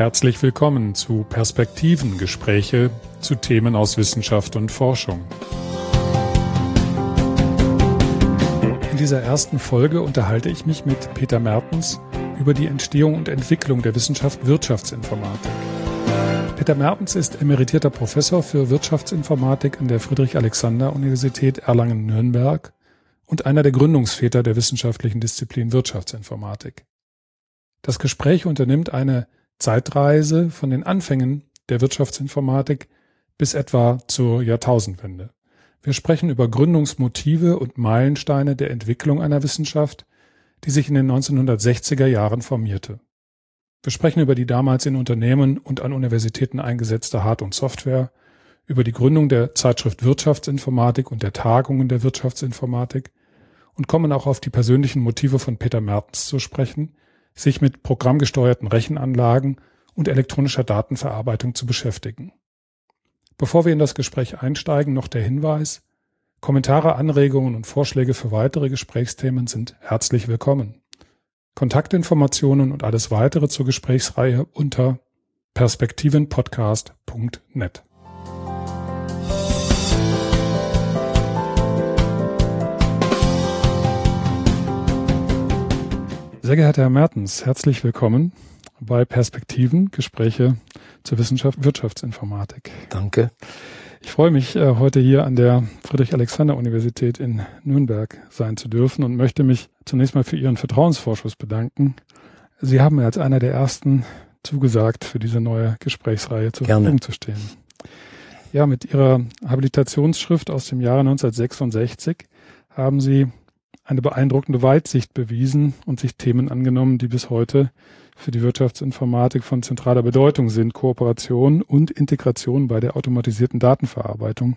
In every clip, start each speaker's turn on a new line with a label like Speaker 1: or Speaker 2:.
Speaker 1: Herzlich willkommen zu Perspektiven Gespräche zu Themen aus Wissenschaft und Forschung. In dieser ersten Folge unterhalte ich mich mit Peter Mertens über die Entstehung und Entwicklung der Wissenschaft Wirtschaftsinformatik. Peter Mertens ist emeritierter Professor für Wirtschaftsinformatik an der Friedrich-Alexander-Universität Erlangen-Nürnberg und einer der Gründungsväter der wissenschaftlichen Disziplin Wirtschaftsinformatik. Das Gespräch unternimmt eine Zeitreise von den Anfängen der Wirtschaftsinformatik bis etwa zur Jahrtausendwende. Wir sprechen über Gründungsmotive und Meilensteine der Entwicklung einer Wissenschaft, die sich in den 1960er Jahren formierte. Wir sprechen über die damals in Unternehmen und an Universitäten eingesetzte Hard- und Software, über die Gründung der Zeitschrift Wirtschaftsinformatik und der Tagungen der Wirtschaftsinformatik und kommen auch auf die persönlichen Motive von Peter Mertens zu sprechen, sich mit programmgesteuerten Rechenanlagen und elektronischer Datenverarbeitung zu beschäftigen. Bevor wir in das Gespräch einsteigen, noch der Hinweis, Kommentare, Anregungen und Vorschläge für weitere Gesprächsthemen sind herzlich willkommen. Kontaktinformationen und alles weitere zur Gesprächsreihe unter perspektivenpodcast.net. Sehr geehrter Herr Mertens, herzlich willkommen bei Perspektiven, Gespräche zur Wissenschaft Wirtschaftsinformatik.
Speaker 2: Danke.
Speaker 1: Ich freue mich, äh, heute hier an der Friedrich-Alexander-Universität in Nürnberg sein zu dürfen und möchte mich zunächst mal für Ihren Vertrauensvorschuss bedanken. Sie haben mir als einer der ersten zugesagt, für diese neue Gesprächsreihe zur
Speaker 2: Gerne.
Speaker 1: Verfügung zu stehen. Ja, mit Ihrer Habilitationsschrift aus dem Jahre 1966 haben Sie eine beeindruckende Weitsicht bewiesen und sich Themen angenommen, die bis heute für die Wirtschaftsinformatik von zentraler Bedeutung sind. Kooperation und Integration bei der automatisierten Datenverarbeitung.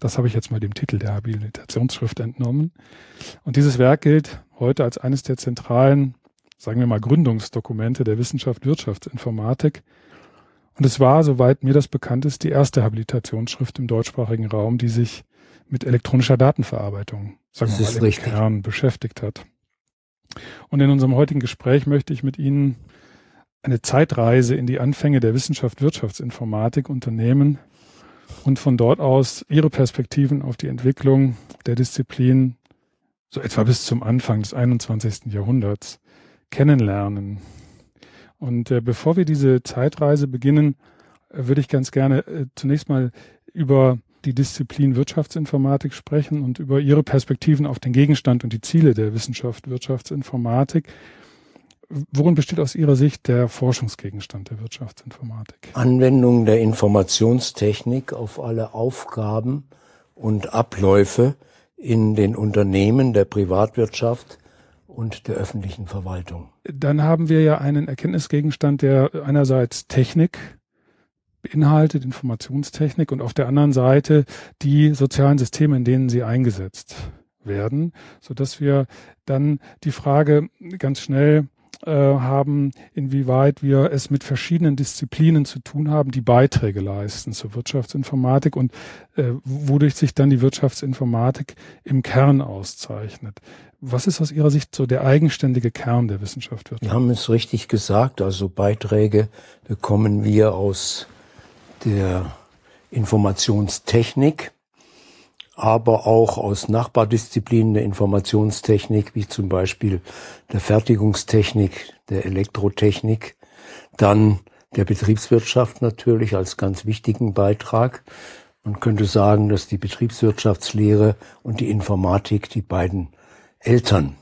Speaker 1: Das habe ich jetzt mal dem Titel der Habilitationsschrift entnommen. Und dieses Werk gilt heute als eines der zentralen, sagen wir mal, Gründungsdokumente der Wissenschaft Wirtschaftsinformatik. Und es war, soweit mir das bekannt ist, die erste Habilitationsschrift im deutschsprachigen Raum, die sich mit elektronischer Datenverarbeitung, sagen wir mal, im
Speaker 2: richtig.
Speaker 1: Kern beschäftigt hat. Und in unserem heutigen Gespräch möchte ich mit Ihnen eine Zeitreise in die Anfänge der Wissenschaft Wirtschaftsinformatik unternehmen und von dort aus Ihre Perspektiven auf die Entwicklung der Disziplin so etwa bis zum Anfang des 21. Jahrhunderts kennenlernen. Und äh, bevor wir diese Zeitreise beginnen, äh, würde ich ganz gerne äh, zunächst mal über die Disziplin Wirtschaftsinformatik sprechen und über Ihre Perspektiven auf den Gegenstand und die Ziele der Wissenschaft Wirtschaftsinformatik. Worin besteht aus Ihrer Sicht der Forschungsgegenstand der Wirtschaftsinformatik?
Speaker 2: Anwendung der Informationstechnik auf alle Aufgaben und Abläufe in den Unternehmen der Privatwirtschaft und der öffentlichen Verwaltung.
Speaker 1: Dann haben wir ja einen Erkenntnisgegenstand, der einerseits Technik beinhaltet, Informationstechnik und auf der anderen Seite die sozialen Systeme, in denen sie eingesetzt werden, so dass wir dann die Frage ganz schnell äh, haben, inwieweit wir es mit verschiedenen Disziplinen zu tun haben, die Beiträge leisten zur Wirtschaftsinformatik und äh, wodurch sich dann die Wirtschaftsinformatik im Kern auszeichnet. Was ist aus Ihrer Sicht so der eigenständige Kern der Wissenschaft?
Speaker 2: Wir haben es richtig gesagt, also Beiträge bekommen wir aus der Informationstechnik, aber auch aus Nachbardisziplinen der Informationstechnik, wie zum Beispiel der Fertigungstechnik, der Elektrotechnik, dann der Betriebswirtschaft natürlich als ganz wichtigen Beitrag. Man könnte sagen, dass die Betriebswirtschaftslehre und die Informatik die beiden Eltern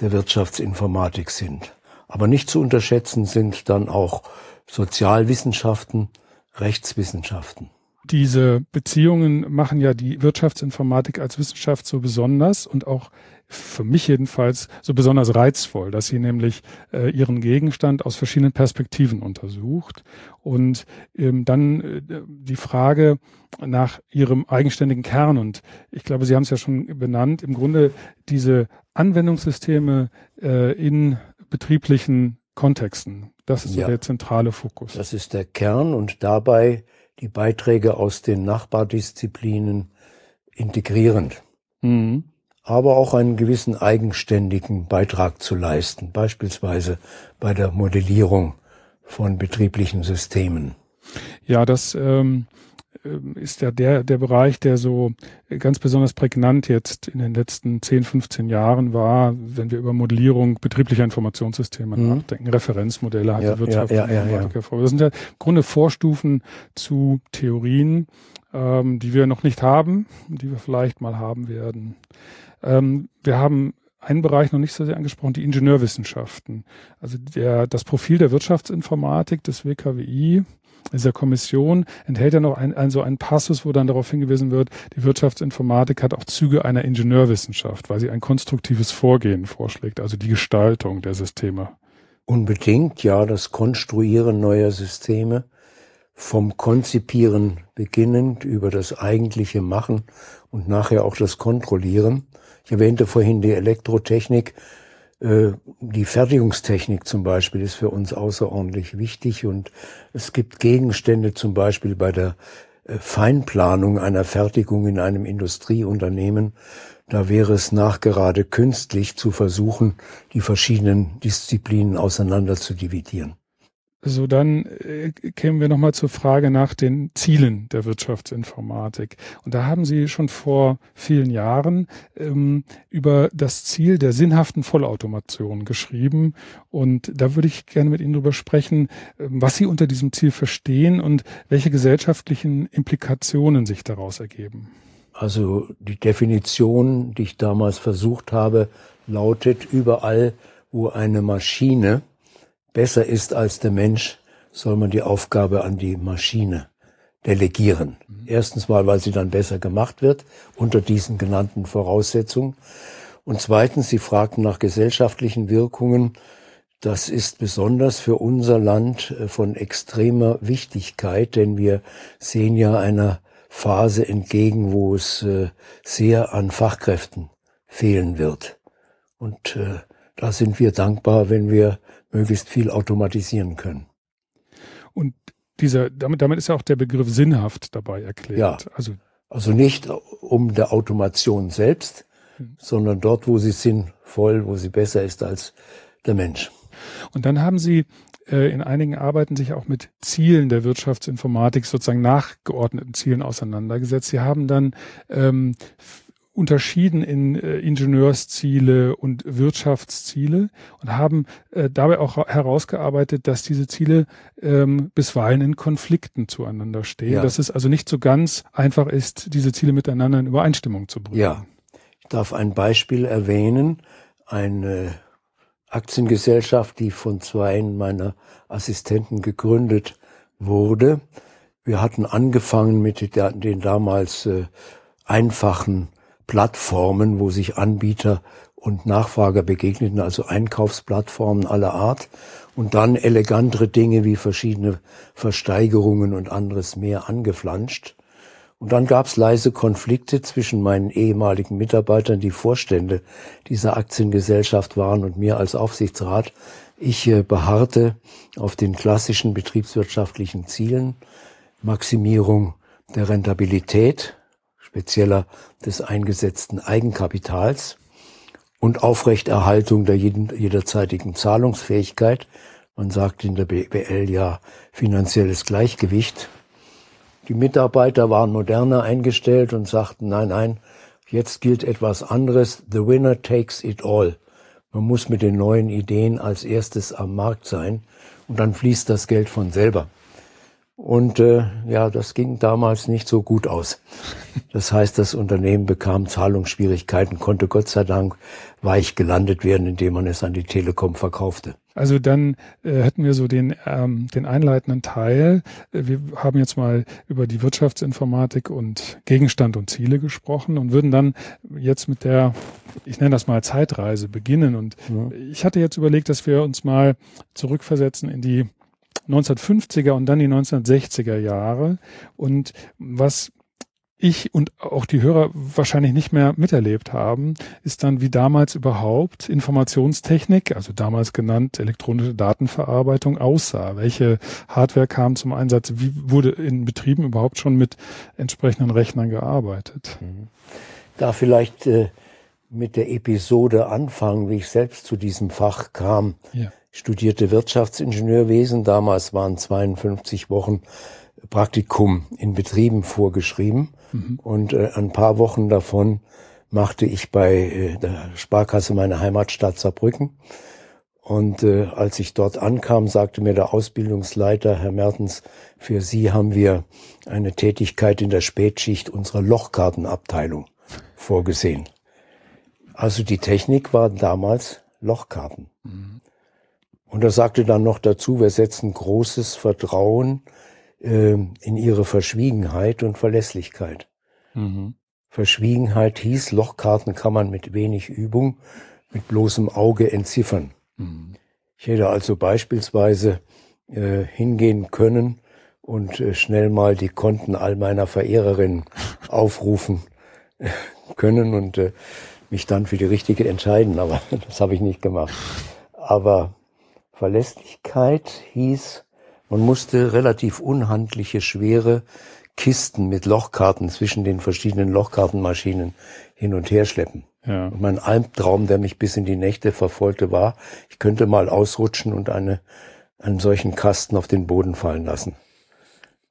Speaker 2: der Wirtschaftsinformatik sind. Aber nicht zu unterschätzen sind dann auch Sozialwissenschaften, Rechtswissenschaften.
Speaker 1: Diese Beziehungen machen ja die Wirtschaftsinformatik als Wissenschaft so besonders und auch für mich jedenfalls so besonders reizvoll, dass sie nämlich äh, ihren Gegenstand aus verschiedenen Perspektiven untersucht und ähm, dann äh, die Frage nach ihrem eigenständigen Kern und ich glaube, Sie haben es ja schon benannt, im Grunde diese Anwendungssysteme äh, in betrieblichen Kontexten. Das ist so
Speaker 2: Ja.
Speaker 1: der zentrale Fokus.
Speaker 2: Das ist der Kern und dabei die Beiträge aus den Nachbardisziplinen integrierend,
Speaker 1: Mhm.
Speaker 2: aber auch einen gewissen eigenständigen Beitrag zu leisten, beispielsweise bei der Modellierung von betrieblichen Systemen.
Speaker 1: Ja, das ähm, äh, ist ja der, der Bereich, der so ganz besonders prägnant jetzt in den letzten 10, 15 Jahren war, wenn wir über Modellierung betrieblicher Informationssysteme mhm. nachdenken. Referenzmodelle hat ja, die Wirtschaft ja, ja, ja, ja. Das sind ja im Grunde Vorstufen zu Theorien, ähm, die wir noch nicht haben, die wir vielleicht mal haben werden. Ähm, wir haben einen Bereich noch nicht so sehr angesprochen, die Ingenieurwissenschaften. Also der, das Profil der Wirtschaftsinformatik des WKWI dieser Kommission enthält ja noch ein, ein, Passus, wo dann darauf hingewiesen wird, die Wirtschaftsinformatik hat auch Züge einer Ingenieurwissenschaft, weil sie ein konstruktives Vorgehen vorschlägt, also die Gestaltung der Systeme.
Speaker 2: Unbedingt, ja, das Konstruieren neuer Systeme, vom Konzipieren beginnend über das eigentliche Machen und nachher auch das Kontrollieren. Ich erwähnte vorhin die Elektrotechnik. Äh, die Fertigungstechnik zum Beispiel ist für uns außerordentlich wichtig und es gibt Gegenstände zum Beispiel bei der äh, Feinplanung einer Fertigung in einem Industrieunternehmen. Da wäre es nachgerade künstlich zu versuchen, die verschiedenen Disziplinen auseinander zu dividieren.
Speaker 1: So, dann äh, kämen wir nochmal zur Frage nach den Zielen der Wirtschaftsinformatik. Und da haben Sie schon vor vielen Jahren ähm, über das Ziel der sinnhaften Vollautomation geschrieben. Und da würde ich gerne mit Ihnen darüber sprechen, ähm, was Sie unter diesem Ziel verstehen und welche gesellschaftlichen Implikationen sich daraus ergeben.
Speaker 2: Also die Definition, die ich damals versucht habe, lautet überall, wo eine Maschine besser ist als der Mensch, soll man die Aufgabe an die Maschine delegieren. Mhm. Erstens mal, weil sie dann besser gemacht wird unter diesen genannten Voraussetzungen. Und zweitens, Sie fragten nach gesellschaftlichen Wirkungen. Das ist besonders für unser Land äh, von extremer Wichtigkeit, denn wir sehen ja einer Phase entgegen, wo es äh, sehr an Fachkräften fehlen wird. Und äh, da sind wir dankbar, wenn wir möglichst viel automatisieren können.
Speaker 1: Und dieser, damit, damit ist ja auch der Begriff sinnhaft dabei erklärt.
Speaker 2: Ja. Also, also nicht um der Automation selbst, hm. sondern dort, wo sie sinnvoll, wo sie besser ist als der Mensch.
Speaker 1: Und dann haben Sie äh, in einigen Arbeiten sich auch mit Zielen der Wirtschaftsinformatik, sozusagen nachgeordneten Zielen auseinandergesetzt. Sie haben dann ähm, unterschieden in äh, Ingenieursziele und Wirtschaftsziele und haben äh, dabei auch herausgearbeitet, dass diese Ziele ähm, bisweilen in Konflikten zueinander stehen, ja. dass es also nicht so ganz einfach ist, diese Ziele miteinander in Übereinstimmung zu bringen.
Speaker 2: Ja, ich darf ein Beispiel erwähnen. Eine Aktiengesellschaft, die von zwei meiner Assistenten gegründet wurde. Wir hatten angefangen mit den damals äh, einfachen Plattformen, wo sich Anbieter und Nachfrager begegneten, also Einkaufsplattformen aller Art und dann elegantere Dinge wie verschiedene Versteigerungen und anderes mehr angeflanscht. Und dann gab es leise Konflikte zwischen meinen ehemaligen Mitarbeitern, die Vorstände dieser Aktiengesellschaft waren und mir als Aufsichtsrat. Ich äh, beharrte auf den klassischen betriebswirtschaftlichen Zielen, Maximierung der Rentabilität, spezieller des eingesetzten Eigenkapitals und Aufrechterhaltung der jederzeitigen Zahlungsfähigkeit. Man sagt in der BWL ja finanzielles Gleichgewicht. Die Mitarbeiter waren moderner eingestellt und sagten, nein, nein, jetzt gilt etwas anderes. The winner takes it all. Man muss mit den neuen Ideen als erstes am Markt sein und dann fließt das Geld von selber. Und äh, ja, das ging damals nicht so gut aus. Das heißt, das Unternehmen bekam Zahlungsschwierigkeiten, konnte Gott sei Dank weich gelandet werden, indem man es an die Telekom verkaufte.
Speaker 1: Also dann äh, hätten wir so den, ähm, den einleitenden Teil. Äh, wir haben jetzt mal über die Wirtschaftsinformatik und Gegenstand und Ziele gesprochen und würden dann jetzt mit der, ich nenne das mal Zeitreise beginnen. Und ja. ich hatte jetzt überlegt, dass wir uns mal zurückversetzen in die 1950er und dann die 1960er Jahre. Und was ich und auch die Hörer wahrscheinlich nicht mehr miterlebt haben, ist dann, wie damals überhaupt Informationstechnik, also damals genannt elektronische Datenverarbeitung, aussah. Welche Hardware kam zum Einsatz? Wie wurde in Betrieben überhaupt schon mit entsprechenden Rechnern gearbeitet? Mhm.
Speaker 2: Da vielleicht äh, mit der Episode anfangen, wie ich selbst zu diesem Fach kam. Ja. Studierte Wirtschaftsingenieurwesen. Damals waren 52 Wochen Praktikum in Betrieben vorgeschrieben. Mhm. Und äh, ein paar Wochen davon machte ich bei äh, der Sparkasse meiner Heimatstadt Saarbrücken. Und äh, als ich dort ankam, sagte mir der Ausbildungsleiter, Herr Mertens, für Sie haben wir eine Tätigkeit in der Spätschicht unserer Lochkartenabteilung vorgesehen. Also die Technik war damals Lochkarten. Mhm. Und er sagte dann noch dazu, wir setzen großes Vertrauen äh, in ihre Verschwiegenheit und Verlässlichkeit. Mhm. Verschwiegenheit hieß, Lochkarten kann man mit wenig Übung, mit bloßem Auge entziffern. Mhm. Ich hätte also beispielsweise äh, hingehen können und äh, schnell mal die Konten all meiner Verehrerinnen aufrufen äh, können und äh, mich dann für die richtige entscheiden, aber das habe ich nicht gemacht. Aber Verlässlichkeit hieß, man musste relativ unhandliche, schwere Kisten mit Lochkarten zwischen den verschiedenen Lochkartenmaschinen hin und her schleppen. Ja. Und mein Albtraum, der mich bis in die Nächte verfolgte, war, ich könnte mal ausrutschen und eine, einen solchen Kasten auf den Boden fallen lassen.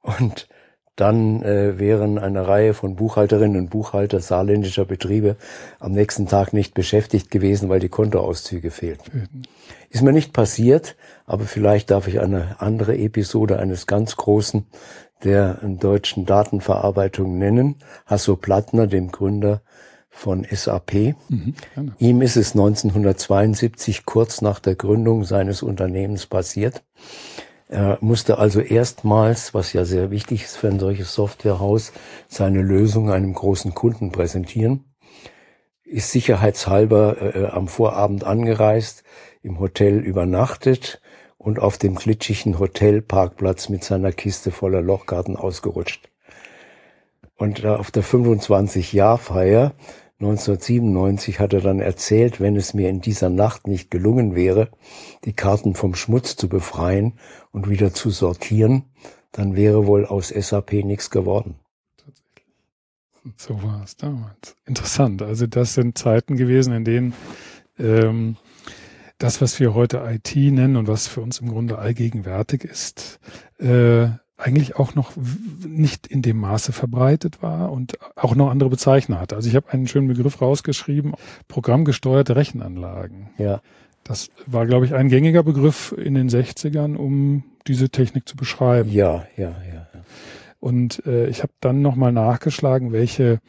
Speaker 2: Und dann äh, wären eine Reihe von Buchhalterinnen und Buchhalter saarländischer Betriebe am nächsten Tag nicht beschäftigt gewesen, weil die Kontoauszüge fehlten. Mhm. Ist mir nicht passiert, aber vielleicht darf ich eine andere Episode eines ganz großen der deutschen Datenverarbeitung nennen, Hasso Plattner, dem Gründer von SAP. Mhm, Ihm ist es 1972 kurz nach der Gründung seines Unternehmens passiert. Er musste also erstmals, was ja sehr wichtig ist für ein solches Softwarehaus, seine Lösung einem großen Kunden präsentieren. Ist sicherheitshalber äh, äh, am Vorabend angereist, im Hotel übernachtet und auf dem glitschigen Hotelparkplatz mit seiner Kiste voller Lochkarten ausgerutscht. Und äh, auf der 25-Jahr-Feier 1997 hat er dann erzählt, wenn es mir in dieser Nacht nicht gelungen wäre, die Karten vom Schmutz zu befreien und wieder zu sortieren, dann wäre wohl aus SAP nichts geworden.
Speaker 1: So war es damals. Interessant. Also das sind Zeiten gewesen, in denen ähm, das, was wir heute IT nennen und was für uns im Grunde allgegenwärtig ist, äh, eigentlich auch noch nicht in dem Maße verbreitet war und auch noch andere Bezeichner hatte. Also ich habe einen schönen Begriff rausgeschrieben, programmgesteuerte Rechenanlagen. Ja. Das war, glaube ich, ein gängiger Begriff in den 60ern, um diese Technik zu beschreiben.
Speaker 2: Ja, ja, ja.
Speaker 1: Und äh, ich habe dann nochmal nachgeschlagen, welche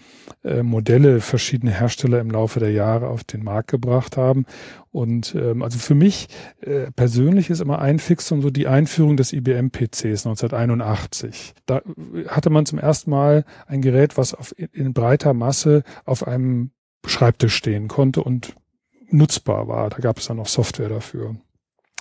Speaker 1: äh, Modelle verschiedene Hersteller im Laufe der Jahre auf den Markt gebracht haben. Und ähm, also für mich äh, persönlich ist immer ein Fixum so die Einführung des IBM-PCs 1981. Da hatte man zum ersten Mal ein Gerät, was auf, in breiter Masse auf einem Schreibtisch stehen konnte und nutzbar war. Da gab es dann noch Software dafür.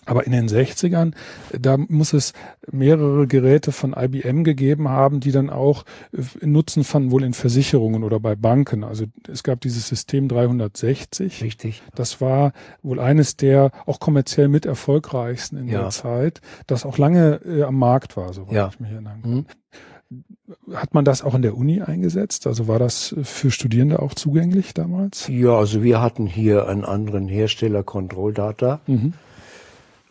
Speaker 1: Aber in den 60ern, da muss es mehrere Geräte von IBM gegeben haben, die dann auch äh, Nutzen fanden, wohl in Versicherungen oder bei Banken. Also es gab dieses System 360.
Speaker 2: Richtig.
Speaker 1: Das war wohl eines der auch kommerziell mit erfolgreichsten in ja. der Zeit, das auch lange äh, am Markt war, soweit ja. ich mich erinnern kann. Mhm. Hat man das auch in der Uni eingesetzt? Also war das für Studierende auch zugänglich damals?
Speaker 2: Ja, also wir hatten hier einen anderen Hersteller, Control Data. Mhm.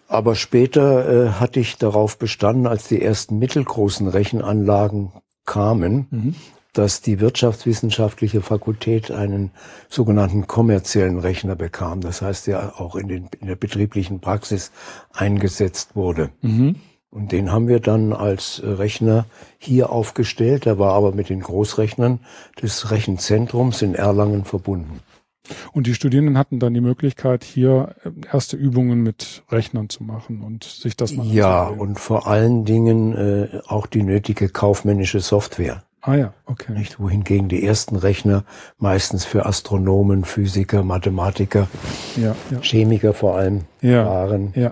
Speaker 2: Aber später äh, hatte ich darauf bestanden, als die ersten mittelgroßen Rechenanlagen kamen, mhm. dass die wirtschaftswissenschaftliche Fakultät einen sogenannten kommerziellen Rechner bekam. Das heißt, der auch in, den, in der betrieblichen Praxis eingesetzt wurde. Mhm. Und den haben wir dann als Rechner hier aufgestellt. Der war aber mit den Großrechnern des Rechenzentrums in Erlangen verbunden.
Speaker 1: Und die Studierenden hatten dann die Möglichkeit, hier äh, erste Übungen mit Rechnern zu machen und sich das
Speaker 2: mal Ja, und vor allen Dingen äh, auch die nötige kaufmännische Software.
Speaker 1: Ah ja, okay.
Speaker 2: Nicht, wohingegen die ersten Rechner meistens für Astronomen, Physiker, Mathematiker, ja, ja. Chemiker vor allem ja, waren. Ja.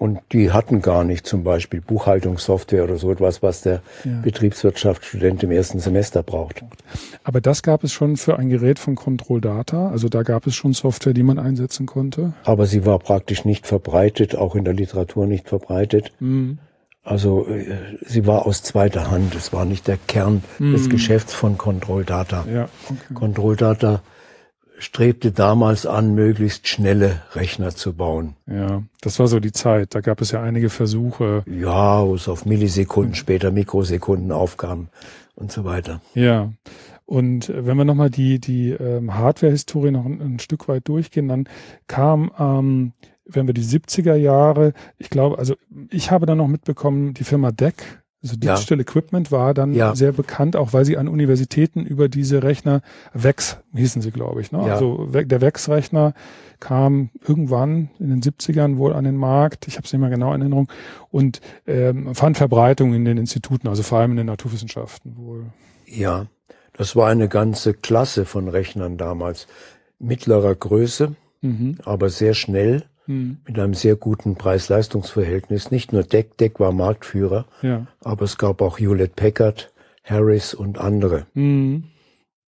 Speaker 2: Und die hatten gar nicht zum Beispiel Buchhaltungssoftware oder so etwas, was der ja. Betriebswirtschaftsstudent im ersten Semester braucht.
Speaker 1: Aber das gab es schon für ein Gerät von Control Data. Also da gab es schon Software, die man einsetzen konnte.
Speaker 2: Aber sie war praktisch nicht verbreitet, auch in der Literatur nicht verbreitet. Mhm. Also äh, sie war aus zweiter Hand. Es war nicht der Kern mhm. des Geschäfts von Control Data. Ja, okay. Control Data strebte damals an, möglichst schnelle Rechner zu bauen.
Speaker 1: Ja, das war so die Zeit. Da gab es ja einige Versuche.
Speaker 2: Ja, wo es auf Millisekunden, später Mikrosekunden aufkam und so weiter.
Speaker 1: Ja. Und wenn wir nochmal die, die ähm, Hardware-Historie noch ein, ein, Stück weit durchgehen, dann kam, ähm, wenn wir die 70er Jahre, ich glaube, also ich habe dann noch mitbekommen, die Firma DEC also Digital ja. Equipment war dann ja. sehr bekannt, auch weil sie an Universitäten über diese Rechner, VEX hießen sie, glaube ich. Ne? Ja. Also der VEX-Rechner kam irgendwann in den 70ern wohl an den Markt, ich habe es nicht mehr genau in Erinnerung, und ähm, fand Verbreitung in den Instituten, also vor allem in den Naturwissenschaften wohl.
Speaker 2: Ja, das war eine ganze Klasse von Rechnern damals. Mittlerer Größe, mhm. aber sehr schnell hm. mit einem sehr guten Preis-Leistungs-Verhältnis. Nicht nur Deck, Deck war Marktführer, ja. aber es gab auch Hewlett Packard, Harris und andere. Mhm.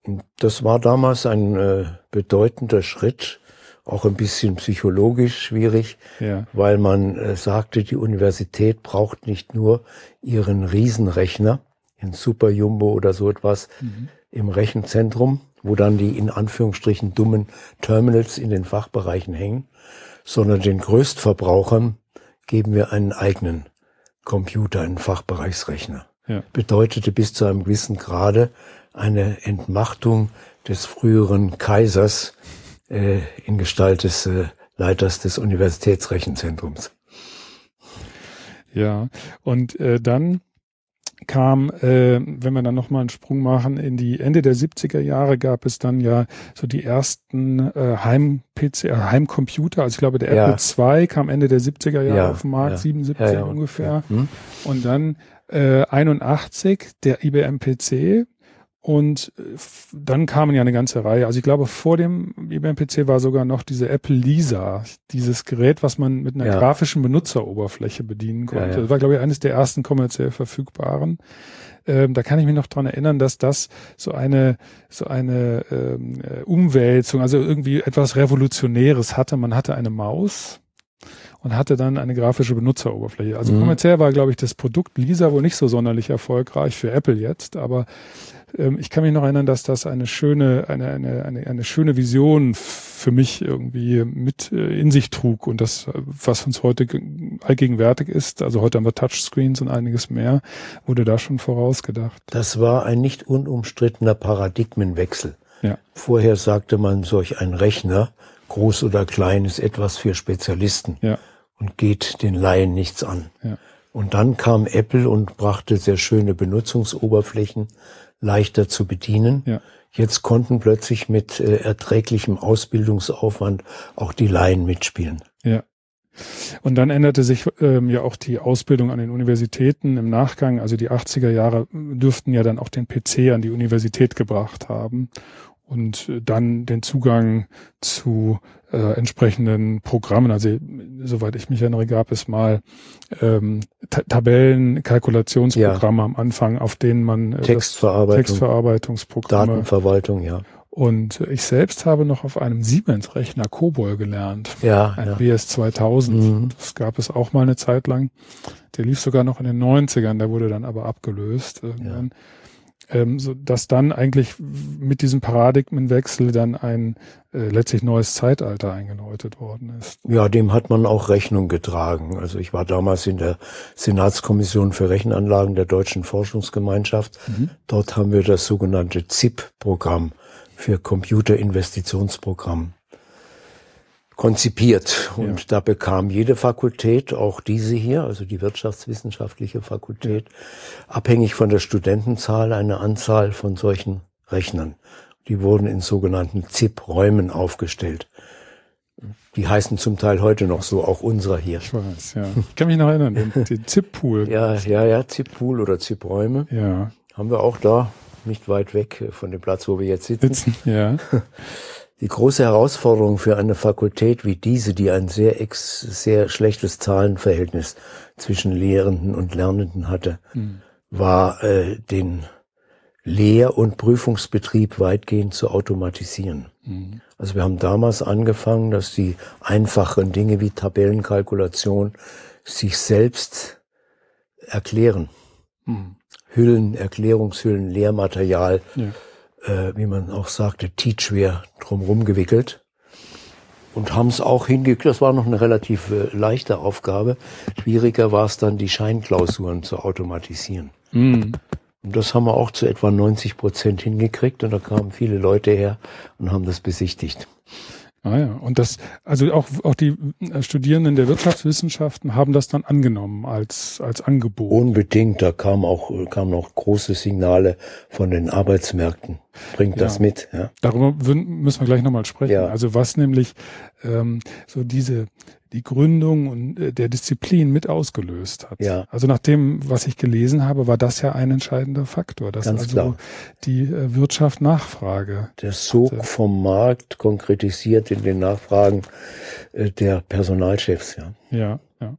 Speaker 2: Und das war damals ein äh, bedeutender Schritt, auch ein bisschen psychologisch schwierig, ja. weil man äh, sagte, die Universität braucht nicht nur ihren Riesenrechner, in Super Jumbo oder so etwas mhm. im Rechenzentrum, wo dann die in Anführungsstrichen dummen Terminals in den Fachbereichen hängen, sondern den Größtverbrauchern geben wir einen eigenen Computer, einen Fachbereichsrechner. Ja. Bedeutete bis zu einem gewissen Grade eine Entmachtung des früheren Kaisers äh, in Gestalt des äh, Leiters des Universitätsrechenzentrums.
Speaker 1: Ja, und äh, dann kam, äh, wenn wir dann nochmal einen Sprung machen, in die Ende der 70er Jahre gab es dann ja so die ersten äh, Heim-PC, äh, Heimcomputer. Also ich glaube, der ja. Apple II kam Ende der 70er Jahre ja, auf den Markt, ja. 77 ungefähr. Hm. Und dann äh, 81 der IBM PC und äh, dann kamen ja eine ganze Reihe. Also ich glaube, vor dem IBM-PC war sogar noch diese Apple Lisa, dieses Gerät, was man mit einer ja. grafischen Benutzeroberfläche bedienen konnte. Ja, ja. Das war, glaube ich, eines der ersten kommerziell verfügbaren. Ähm, da kann ich mich noch dran erinnern, dass das so eine so eine ähm, äh, Umwälzung, also irgendwie etwas Revolutionäres hatte. Man hatte eine Maus, und hatte dann eine grafische Benutzeroberfläche. Also mhm. kommerziell war, glaube ich, das Produkt Lisa wohl nicht so sonderlich erfolgreich für Apple jetzt, aber ähm, ich kann mich noch erinnern, dass das eine schöne, eine, eine, eine, eine schöne Vision für mich irgendwie mit äh, in sich trug und das, was uns heute allgegenwärtig ist, also heute haben wir Touchscreens und einiges mehr, wurde da schon vorausgedacht.
Speaker 2: Das war ein nicht unumstrittener Paradigmenwechsel. Ja. Vorher sagte man, solch ein Rechner, groß oder klein, ist etwas für Spezialisten ja. und geht den Laien nichts an. Ja. Und dann kam Apple und brachte sehr schöne Benutzungsoberflächen, leichter zu bedienen. Ja. Jetzt konnten plötzlich mit äh, erträglichem Ausbildungsaufwand auch die Laien mitspielen.
Speaker 1: Ja. Und dann änderte sich ähm, ja auch die Ausbildung an den Universitäten im Nachgang. Also die 80er Jahre dürften ja dann auch den PC an die Universität gebracht haben und äh, dann den Zugang zu äh, entsprechenden Programmen. Also soweit ich mich erinnere, gab es mal ähm, Tabellen, Kalkulationsprogramme ja. am Anfang, auf denen man
Speaker 2: äh, Textverarbeitung,
Speaker 1: Textverarbeitungsprogramme,
Speaker 2: Datenverwaltung, ja.
Speaker 1: Und ich selbst habe noch auf einem Siemens-Rechner COBOL gelernt.
Speaker 2: Ja.
Speaker 1: Ein ja. BS 2000. Mhm. Das gab es auch mal eine Zeit lang. Der lief sogar noch in den 90ern, der wurde dann aber abgelöst irgendwann. Ja ähm, so dass dann eigentlich mit diesem Paradigmenwechsel dann ein äh, letztlich neues Zeitalter eingeläutet worden ist.
Speaker 2: Ja, dem hat man auch Rechnung getragen. Also ich war damals in der Senatskommission für Rechenanlagen der Deutschen Forschungsgemeinschaft. Mhm. Dort haben wir das sogenannte ZIP-Programm für Computerinvestitionsprogramm konzipiert. Und ja. da bekam jede Fakultät, auch diese hier, also die wirtschaftswissenschaftliche Fakultät, abhängig von der Studentenzahl eine Anzahl von solchen Rechnern. Die wurden in sogenannten ZIP-Räumen aufgestellt. Die heißen zum Teil heute noch so, auch unserer hier.
Speaker 1: Ich weiß, ja. Ich kann mich noch erinnern, den, den ZIP-Pool.
Speaker 2: ja, ja, ja, ZIP-Pool oder ZIP-Räume.
Speaker 1: Ja.
Speaker 2: Haben wir auch da, nicht weit weg von dem Platz, wo wir jetzt sitzen. sitzen
Speaker 1: ja.
Speaker 2: Die große Herausforderung für eine Fakultät wie diese, die ein sehr, ex, sehr schlechtes Zahlenverhältnis zwischen Lehrenden und Lernenden hatte, mhm. war äh, den Lehr- und Prüfungsbetrieb weitgehend zu automatisieren. Mhm. Also wir haben damals angefangen, dass die einfachen Dinge wie Tabellenkalkulation sich selbst erklären. Mhm. Hüllen, Erklärungshüllen, Lehrmaterial. Ja äh, wie man auch sagte, Teachware drumherum gewickelt und haben es auch hingekriegt. Das war noch eine relativ äh, leichte Aufgabe. Schwieriger war es dann, die Scheinklausuren zu automatisieren. Mhm. Und das haben wir auch zu etwa 90 Prozent hingekriegt und da kamen viele Leute her und haben das besichtigt.
Speaker 1: Ah ja, und das, also auch, auch die äh, Studierenden der Wirtschaftswissenschaften haben das dann angenommen als, als Angebot.
Speaker 2: Unbedingt, da kam auch, kamen auch große Signale von den Arbeitsmärkten. Bringt ja, das mit, ja.
Speaker 1: Darüber müssen wir gleich nochmal sprechen. Ja. Also was nämlich ähm, so diese, die Gründung und äh, der Disziplin mit ausgelöst hat.
Speaker 2: Ja.
Speaker 1: Also nach dem, was ich gelesen habe, war das ja ein entscheidender Faktor, dass
Speaker 2: Ganz
Speaker 1: also
Speaker 2: klar.
Speaker 1: die äh, Wirtschaft Nachfrage.
Speaker 2: Der Sog hatte. vom Markt konkretisiert in den Nachfragen äh, der Personalchefs, ja.
Speaker 1: Ja, ja.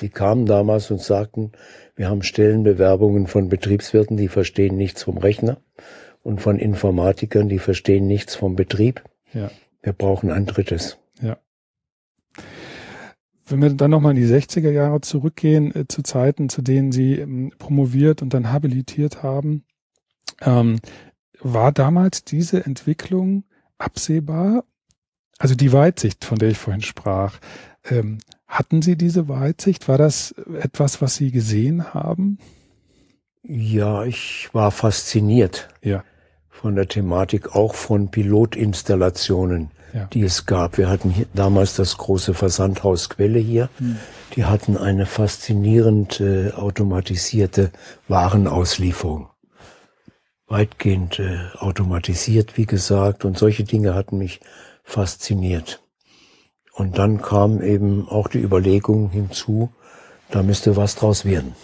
Speaker 2: Die kamen damals und sagten, wir haben Stellenbewerbungen von Betriebswirten, die verstehen nichts vom Rechner und von Informatikern, die verstehen nichts vom Betrieb.
Speaker 1: Ja.
Speaker 2: Wir brauchen ein drittes.
Speaker 1: Ja. Wenn wir dann nochmal in die 60er Jahre zurückgehen, äh, zu Zeiten, zu denen Sie ähm, promoviert und dann habilitiert haben, ähm, war damals diese Entwicklung absehbar? Also die Weitsicht, von der ich vorhin sprach, ähm, hatten Sie diese Weitsicht? War das etwas, was Sie gesehen haben?
Speaker 2: Ja, ich war fasziniert
Speaker 1: ja.
Speaker 2: Von der Thematik, auch von Pilotinstallationen
Speaker 1: ja.
Speaker 2: die es gab. Wir hatten hier damals das große Versandhaus Quelle hier.
Speaker 1: Hm.
Speaker 2: Die hatten eine faszinierend äh, automatisierte Warenauslieferung. Weitgehend äh, automatisiert, wie gesagt, und solche Dinge hatten mich fasziniert. Und dann kam eben auch die Überlegung hinzu, da müsste was draus werden.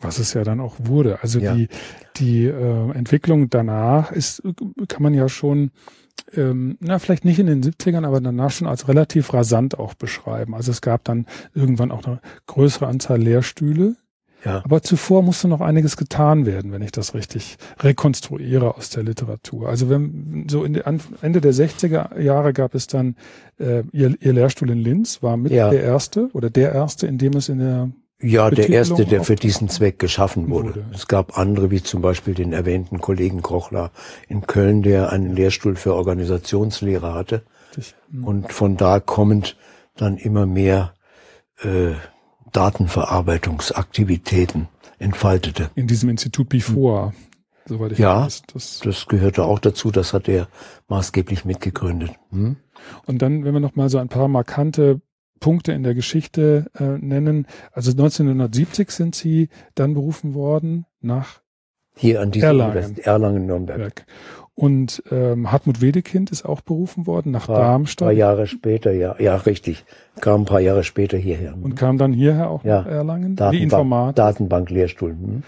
Speaker 1: Was es ja dann auch wurde. Also ja. die, die äh, Entwicklung danach ist, kann man ja schon ähm, na, vielleicht nicht in den 70ern, aber danach schon als relativ rasant auch beschreiben. Also es gab dann irgendwann auch eine größere Anzahl Lehrstühle.
Speaker 2: Ja.
Speaker 1: Aber zuvor musste noch einiges getan werden, wenn ich das richtig rekonstruiere aus der Literatur. Also wenn so in Ende der 60er Jahre gab es dann äh, ihr, ihr Lehrstuhl in Linz, war mit ja. der erste oder der erste, in dem es in der
Speaker 2: ja, der erste, der für diesen Zweck geschaffen wurde. wurde. Es gab andere, wie zum Beispiel den erwähnten Kollegen Krochler in Köln, der einen Lehrstuhl für Organisationslehre hatte. Hm. Und von da kommend dann immer mehr äh, Datenverarbeitungsaktivitäten entfaltete.
Speaker 1: In diesem Institut Before,
Speaker 2: soweit ich ja, weiß. Das, das gehörte auch dazu, das hat er maßgeblich mitgegründet. Hm?
Speaker 1: Und dann, wenn wir noch mal so ein paar markante Punkte in der Geschichte äh, nennen. Also 1970 sind sie dann berufen worden nach
Speaker 2: hier an diesem Erlangen, Erlangen Nürnberg.
Speaker 1: Und ähm, Hartmut Wedekind ist auch berufen worden nach
Speaker 2: paar,
Speaker 1: Darmstadt.
Speaker 2: Ein paar Jahre später, ja, ja, richtig. Kam ein paar Jahre später hierher.
Speaker 1: Und kam dann hierher auch
Speaker 2: ja.
Speaker 1: nach Erlangen.
Speaker 2: Datenbank, die Informatik. Datenbanklehrstuhl. Hm.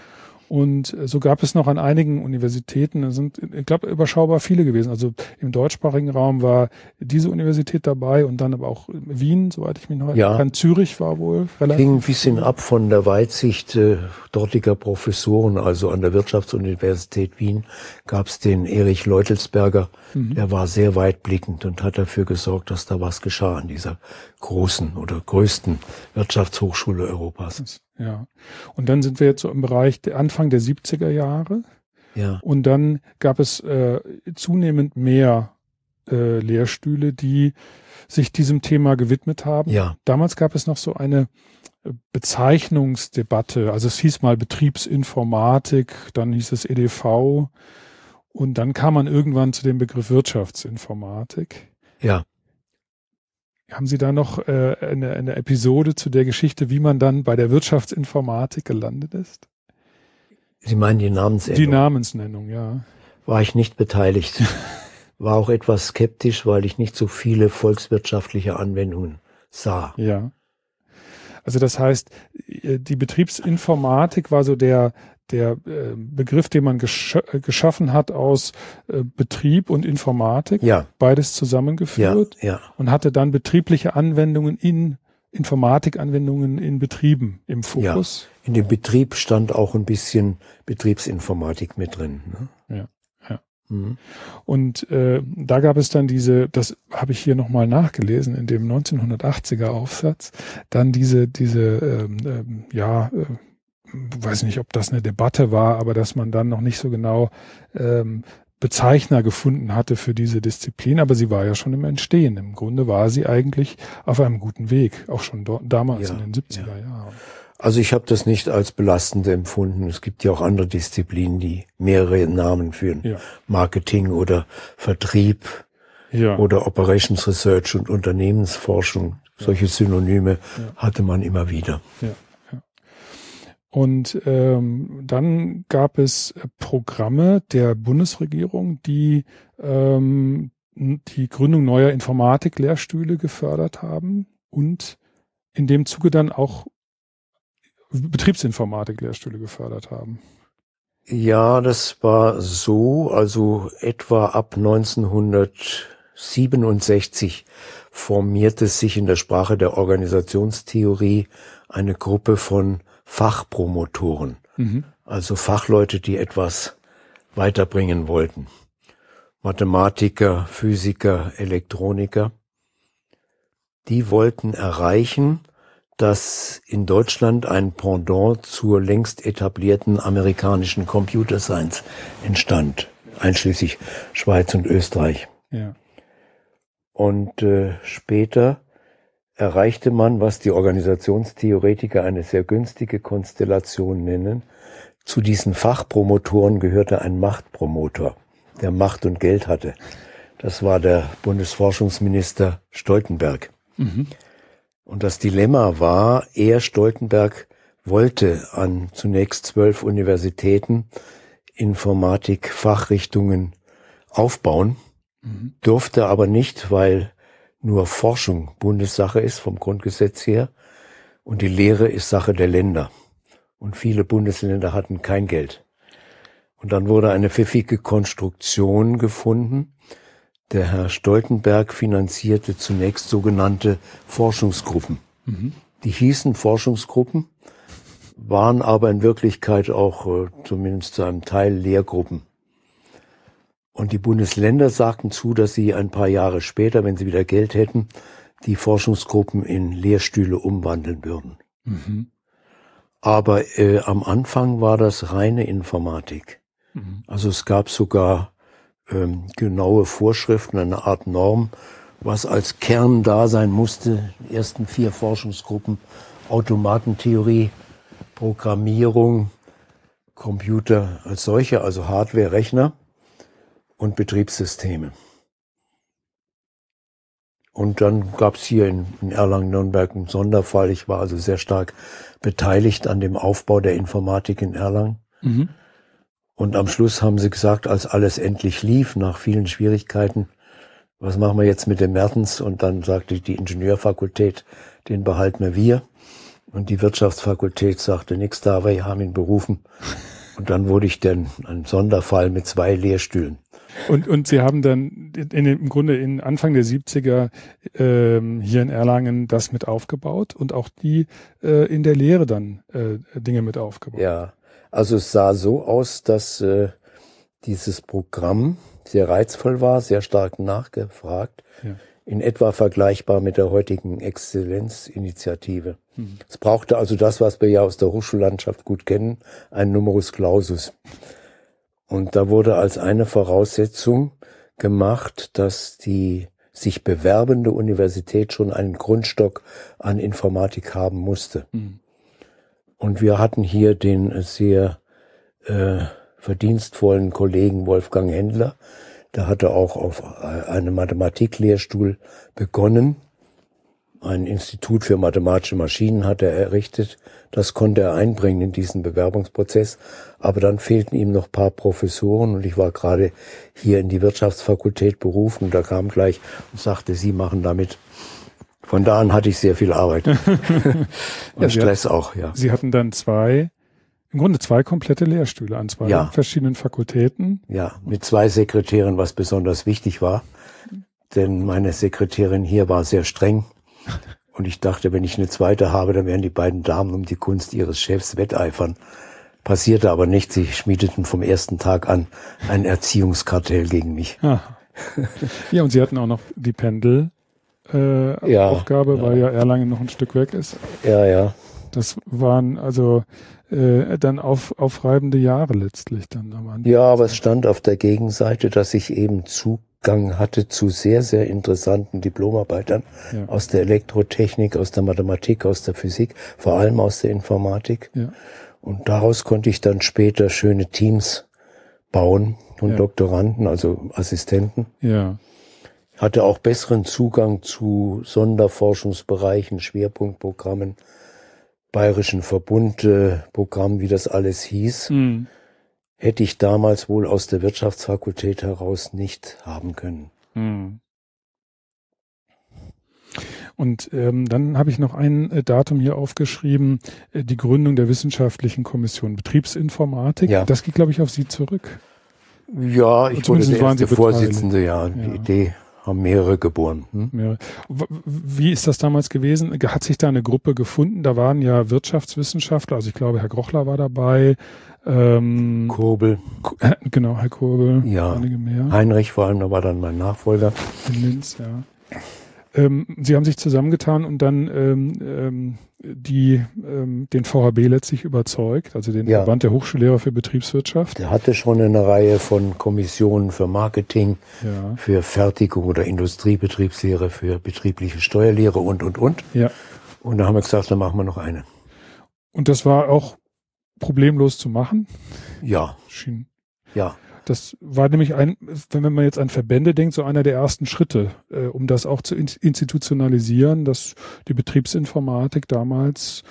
Speaker 1: Und so gab es noch an einigen Universitäten, es sind, ich glaube, überschaubar viele gewesen. Also im deutschsprachigen Raum war diese Universität dabei und dann aber auch Wien, soweit ich mich noch
Speaker 2: ja.
Speaker 1: kann. Zürich war wohl
Speaker 2: relativ. Hing ein bisschen ab von der Weitsicht äh, dortiger Professoren. Also an der Wirtschaftsuniversität Wien gab es den Erich Leutelsberger, mhm. der war sehr weitblickend und hat dafür gesorgt, dass da was geschah an dieser großen oder größten Wirtschaftshochschule Europas.
Speaker 1: Ja. Und dann sind wir jetzt so im Bereich der Anfang der 70er Jahre.
Speaker 2: Ja.
Speaker 1: Und dann gab es äh, zunehmend mehr äh, Lehrstühle, die sich diesem Thema gewidmet haben.
Speaker 2: Ja.
Speaker 1: Damals gab es noch so eine äh, Bezeichnungsdebatte. Also es hieß mal Betriebsinformatik, dann hieß es EDV und dann kam man irgendwann zu dem Begriff Wirtschaftsinformatik.
Speaker 2: Ja.
Speaker 1: Haben Sie da noch äh, eine, eine Episode zu der Geschichte, wie man dann bei der Wirtschaftsinformatik gelandet ist?
Speaker 2: Sie meinen die Namensnennung?
Speaker 1: Die Namensnennung, ja.
Speaker 2: War ich nicht beteiligt. War auch etwas skeptisch, weil ich nicht so viele volkswirtschaftliche Anwendungen sah.
Speaker 1: Ja. Also das heißt, äh, die Betriebsinformatik war so der, der äh, Begriff, den man gesch äh, geschaffen hat aus äh, Betrieb und Informatik,
Speaker 2: ja.
Speaker 1: beides zusammengeführt
Speaker 2: ja, ja.
Speaker 1: und hatte dann betriebliche Anwendungen in Informatikanwendungen in Betrieben im Fokus.
Speaker 2: Ja. In dem Betrieb stand auch ein bisschen Betriebsinformatik mit drin.
Speaker 1: Ne? Ja. Mhm. Und äh, da gab es dann diese, das habe ich hier nochmal nachgelesen, in dem 1980er Aufsatz, dann diese, diese, ähm, ähm, ja, äh, weiß nicht, ob das eine Debatte war, aber dass man dann noch nicht so genau ähm, Bezeichner gefunden hatte für diese Disziplin, aber sie war ja schon im Entstehen. Im Grunde war sie eigentlich auf einem guten Weg, auch schon dort, damals ja, in den 70er ja. Jahren.
Speaker 2: Also ich habe das nicht als belastend empfunden. Es gibt ja auch andere Disziplinen, die mehrere Namen führen. Ja. Marketing oder Vertrieb ja. oder Operations Research und Unternehmensforschung. Solche Synonyme hatte man immer wieder.
Speaker 1: Und ähm, dann gab es Programme der Bundesregierung, die ähm, die Gründung neuer Informatik-Lehrstühle gefördert haben und in dem Zuge dann auch Betriebsinformatik-Lehrstühle gefördert haben.
Speaker 2: Ja, das war so, also etwa ab 1967 formierte sich in der Sprache der Organisationstheorie eine Gruppe von Fachpromotoren, mhm. also Fachleute, die etwas weiterbringen wollten. Mathematiker, Physiker, Elektroniker. Die wollten erreichen, dass in Deutschland ein Pendant zur längst etablierten amerikanischen Computer Science entstand, einschließlich Schweiz und Österreich. Ja. Und äh, später erreichte man, was die Organisationstheoretiker eine sehr günstige Konstellation nennen. Zu diesen Fachpromotoren gehörte ein Machtpromotor, der Macht und Geld hatte. Das war der Bundesforschungsminister Stoltenberg. Mhm. Und das Dilemma war, er, Stoltenberg, wollte an zunächst zwölf Universitäten Informatik-Fachrichtungen aufbauen, mhm. durfte aber nicht, weil nur Forschung Bundessache ist vom Grundgesetz her und die Lehre ist Sache der Länder. Und viele Bundesländer hatten kein Geld. Und dann wurde eine pfiffige Konstruktion gefunden. Der Herr Stoltenberg finanzierte zunächst sogenannte Forschungsgruppen. Mhm. Die hießen Forschungsgruppen, waren aber in Wirklichkeit auch äh, zumindest zu einem Teil Lehrgruppen. Und die Bundesländer sagten zu, dass sie ein paar Jahre später, wenn sie wieder Geld hätten, die Forschungsgruppen in Lehrstühle umwandeln würden. Mhm. Aber äh, am Anfang war das reine Informatik. Mhm. Also es gab sogar ähm, genaue Vorschriften, eine Art Norm, was als Kern da sein musste. Die ersten vier Forschungsgruppen Automatentheorie, Programmierung, Computer als solche, also Hardware, Rechner und Betriebssysteme. Und dann gab es hier in, in Erlangen-Nürnberg einen Sonderfall. Ich war also sehr stark beteiligt an dem Aufbau der Informatik in Erlangen. Mhm. Und am Schluss haben sie gesagt, als alles endlich lief, nach vielen Schwierigkeiten, was machen wir jetzt mit dem Mertens? Und dann sagte die Ingenieurfakultät, den behalten wir. Und die Wirtschaftsfakultät sagte nichts da, wir haben ihn berufen. Und dann wurde ich dann ein Sonderfall mit zwei Lehrstühlen.
Speaker 1: Und, und Sie haben dann in, im Grunde in Anfang der 70er ähm, hier in Erlangen das mit aufgebaut und auch die äh, in der Lehre dann äh, Dinge mit aufgebaut.
Speaker 2: Ja, also es sah so aus, dass äh, dieses Programm sehr reizvoll war, sehr stark nachgefragt, ja. in etwa vergleichbar mit der heutigen Exzellenzinitiative. Mhm. Es brauchte also das, was wir ja aus der Hochschullandschaft gut kennen, ein Numerus Clausus. Und da wurde als eine Voraussetzung gemacht, dass die sich bewerbende Universität schon einen Grundstock an Informatik haben musste. Mhm. Und wir hatten hier den sehr äh, verdienstvollen Kollegen Wolfgang Händler. Der hatte auch auf äh, einem Mathematiklehrstuhl begonnen ein Institut für mathematische Maschinen hat er errichtet. Das konnte er einbringen in diesen Bewerbungsprozess. Aber dann fehlten ihm noch paar Professoren und ich war gerade hier in die Wirtschaftsfakultät berufen. Da kam gleich und sagte, Sie machen damit. Von da an hatte ich sehr viel Arbeit. und ja, Stress
Speaker 1: hatten,
Speaker 2: auch, ja.
Speaker 1: Sie hatten dann zwei, im Grunde zwei komplette Lehrstühle an zwei ja. verschiedenen Fakultäten.
Speaker 2: Ja, mit zwei Sekretären, was besonders wichtig war. Denn meine Sekretärin hier war sehr streng und ich dachte, wenn ich eine zweite habe, dann werden die beiden Damen um die Kunst ihres Chefs wetteifern. Passierte aber nicht. Sie schmiedeten vom ersten Tag an ein Erziehungskartell gegen mich. Ah.
Speaker 1: Ja, und Sie hatten auch noch die Pendel. Äh, ja, Aufgabe, ja. weil ja Erlangen noch ein Stück weg ist.
Speaker 2: Ja, ja.
Speaker 1: Das waren also äh, dann auf, aufreibende Jahre letztlich dann
Speaker 2: am Anfang. Ja, aber es stand auf der Gegenseite, dass ich eben Zugang hatte zu sehr, sehr interessanten Diplomarbeitern ja. aus der Elektrotechnik, aus der Mathematik, aus der Physik, vor allem aus der Informatik. Ja. Und daraus konnte ich dann später schöne Teams bauen und ja. Doktoranden, also Assistenten.
Speaker 1: Ja.
Speaker 2: Hatte auch besseren Zugang zu Sonderforschungsbereichen, Schwerpunktprogrammen, Bayerischen Verbundprogramm, wie das alles hieß, mhm. Hätte ich damals wohl aus der Wirtschaftsfakultät heraus nicht haben können. Mhm.
Speaker 1: Und ähm, dann habe ich noch ein äh, Datum hier aufgeschrieben, äh, die Gründung der Wissenschaftlichen Kommission Betriebsinformatik. Ja. Das geht, glaube ich, auf Sie zurück.
Speaker 2: Ja, ich wurde der erste Vorsitzende, ja. Die ja. Idee haben mehrere geboren. Hm? Mehrere.
Speaker 1: Wie ist das damals gewesen? Hat sich da eine Gruppe gefunden? Da waren ja Wirtschaftswissenschaftler, also ich glaube, Herr Grochler war dabei.
Speaker 2: Ähm, Kurbel.
Speaker 1: Genau, Herr Kurbel.
Speaker 2: Ja. Einige mehr. Heinrich vor allem, da war dann mein Nachfolger.
Speaker 1: In Linz, ja. Ähm, sie haben sich zusammengetan und dann ähm, ähm, die ähm, den VHB letztlich überzeugt, also den ja. Verband der Hochschullehrer für Betriebswirtschaft.
Speaker 2: Der hatte schon eine Reihe von Kommissionen für Marketing, ja. für Fertigung oder Industriebetriebslehre, für betriebliche Steuerlehre und und und.
Speaker 1: Ja.
Speaker 2: Und da haben wir gesagt, dann machen wir noch eine.
Speaker 1: Und das war auch problemlos zu machen?
Speaker 2: Ja.
Speaker 1: Schien.
Speaker 2: Ja.
Speaker 1: Das war nämlich ein, wenn man jetzt an Verbände denkt, so einer der ersten Schritte, äh, um das auch zu institutionalisieren, dass die Betriebsinformatik damals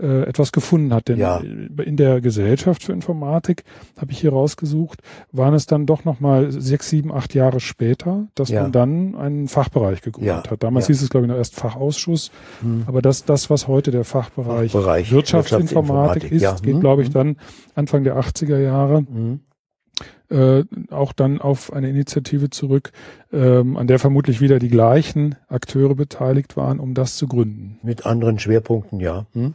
Speaker 1: äh, etwas gefunden hat. Denn ja. in der Gesellschaft für Informatik, habe ich hier rausgesucht, waren es dann doch nochmal sechs, sieben, acht Jahre später, dass ja. man dann einen Fachbereich gegründet ja. hat. Damals hieß es, glaube ich, noch erst Fachausschuss. Hm. Aber das, das, was heute der Fachbereich, Fachbereich Wirtschaftsinformatik, Wirtschaftsinformatik ist, geht, hm. glaube ich, dann Anfang der 80er Jahre. Hm äh, auch dann auf eine Initiative zurück, ähm, an der vermutlich wieder die gleichen Akteure beteiligt waren, um das zu gründen.
Speaker 2: Mit anderen Schwerpunkten, ja. Hm?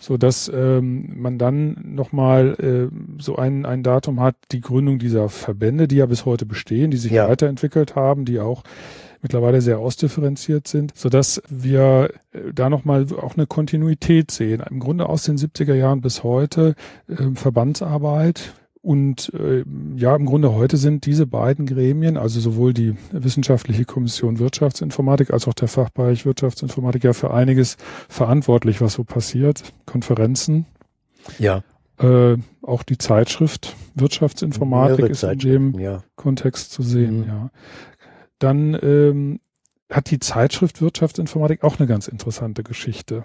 Speaker 1: So dass ähm, man dann nochmal äh, so ein, ein Datum hat, die Gründung dieser Verbände, die ja bis heute bestehen, die sich ja. weiterentwickelt haben, die auch mittlerweile sehr ausdifferenziert sind, so dass wir äh, da nochmal auch eine Kontinuität sehen. Im Grunde aus den 70er Jahren bis heute äh, Verbandsarbeit, und äh, ja, im Grunde heute sind diese beiden Gremien, also sowohl die Wissenschaftliche Kommission Wirtschaftsinformatik als auch der Fachbereich Wirtschaftsinformatik ja für einiges verantwortlich, was so passiert. Konferenzen.
Speaker 2: Ja.
Speaker 1: Äh, auch die Zeitschrift Wirtschaftsinformatik Mehrere ist in dem ja. Kontext zu sehen, mhm. ja. Dann ähm, hat die Zeitschrift Wirtschaftsinformatik auch eine ganz interessante Geschichte.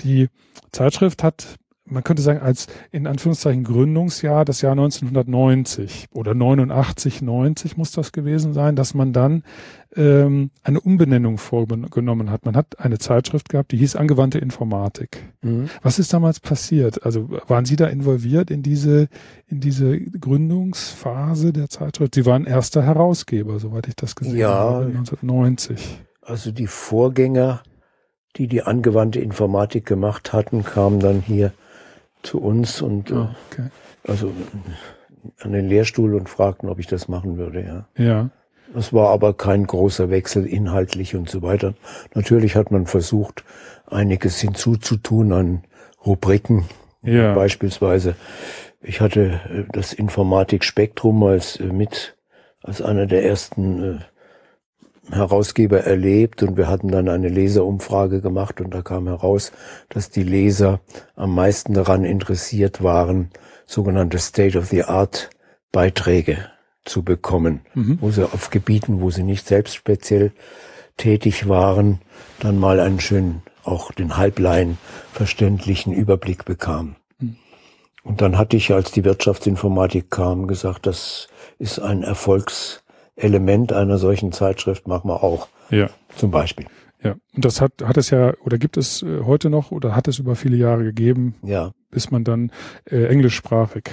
Speaker 1: Die Zeitschrift hat man könnte sagen, als in Anführungszeichen Gründungsjahr, das Jahr 1990 oder 89, 90 muss das gewesen sein, dass man dann ähm, eine Umbenennung vorgenommen hat. Man hat eine Zeitschrift gehabt, die hieß Angewandte Informatik. Mhm. Was ist damals passiert? Also waren Sie da involviert in diese, in diese Gründungsphase der Zeitschrift? Sie waren erster Herausgeber, soweit ich das gesehen
Speaker 2: ja,
Speaker 1: habe, 1990.
Speaker 2: Also die Vorgänger, die die angewandte Informatik gemacht hatten, kamen dann hier zu uns und oh, okay. also an den Lehrstuhl und fragten, ob ich das machen würde,
Speaker 1: ja. Ja.
Speaker 2: Es war aber kein großer Wechsel inhaltlich und so weiter. Natürlich hat man versucht, einiges hinzuzutun an Rubriken. Ja. Beispielsweise, ich hatte äh, das Informatikspektrum als äh, mit, als einer der ersten Herausgeber erlebt und wir hatten dann eine Leserumfrage gemacht und da kam heraus, dass die Leser am meisten daran interessiert waren, sogenannte State-of-the-Art Beiträge zu bekommen, mhm. wo sie auf Gebieten, wo sie nicht selbst speziell tätig waren, dann mal einen schönen, auch den Halblein verständlichen Überblick bekamen. Mhm. Und dann hatte ich, als die Wirtschaftsinformatik kam, gesagt, das ist ein Erfolgs Element einer solchen Zeitschrift machen wir auch.
Speaker 1: Ja.
Speaker 2: Zum Beispiel.
Speaker 1: Ja, und das hat, hat es ja, oder gibt es äh, heute noch, oder hat es über viele Jahre gegeben,
Speaker 2: ja.
Speaker 1: bis man dann äh, englischsprachig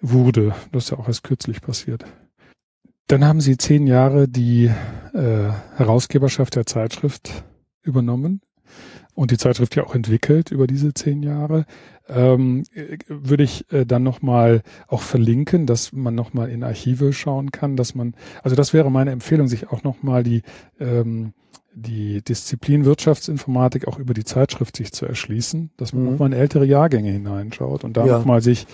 Speaker 1: wurde. Das ist ja auch erst kürzlich passiert. Dann haben Sie zehn Jahre die äh, Herausgeberschaft der Zeitschrift übernommen. und die Zeitschrift ja auch entwickelt über diese zehn Jahre, ähm, würde ich äh, dann nochmal auch verlinken, dass man nochmal in Archive schauen kann, dass man, also das wäre meine Empfehlung, sich auch nochmal die ähm, die Disziplin Wirtschaftsinformatik auch über die Zeitschrift sich zu erschließen, dass man mhm. nochmal in ältere Jahrgänge hineinschaut und da ja. nochmal sich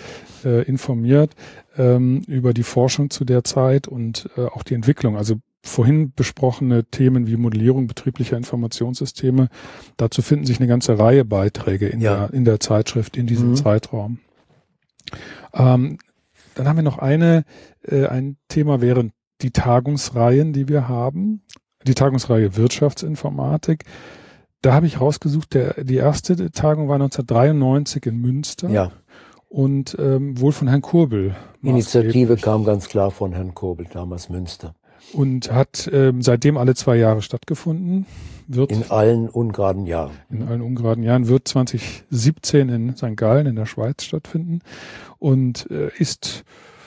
Speaker 1: äh, informiert ähm, über die Forschung zu der Zeit und äh, auch die Entwicklung. Also vorhin besprochene Themen wie Modellierung betrieblicher Informationssysteme, dazu finden sich eine ganze Reihe Beiträge in, ja. der, in der Zeitschrift in diesem mhm. Zeitraum. Ähm, dann haben wir noch eine, äh, ein Thema während die Tagungsreihen, die wir haben, die Tagungsreihe Wirtschaftsinformatik. Da habe ich rausgesucht, der, die erste Tagung war 1993 in Münster.
Speaker 2: Ja.
Speaker 1: Und ähm, wohl von Herrn Kurbel.
Speaker 2: Initiative kam ganz klar von Herrn Kurbel, damals Münster
Speaker 1: und hat ähm, seitdem alle zwei Jahre stattgefunden.
Speaker 2: Wird in allen ungeraden Jahren.
Speaker 1: In allen ungeraden Jahren wird 2017 in St. Gallen in der Schweiz stattfinden und äh, ist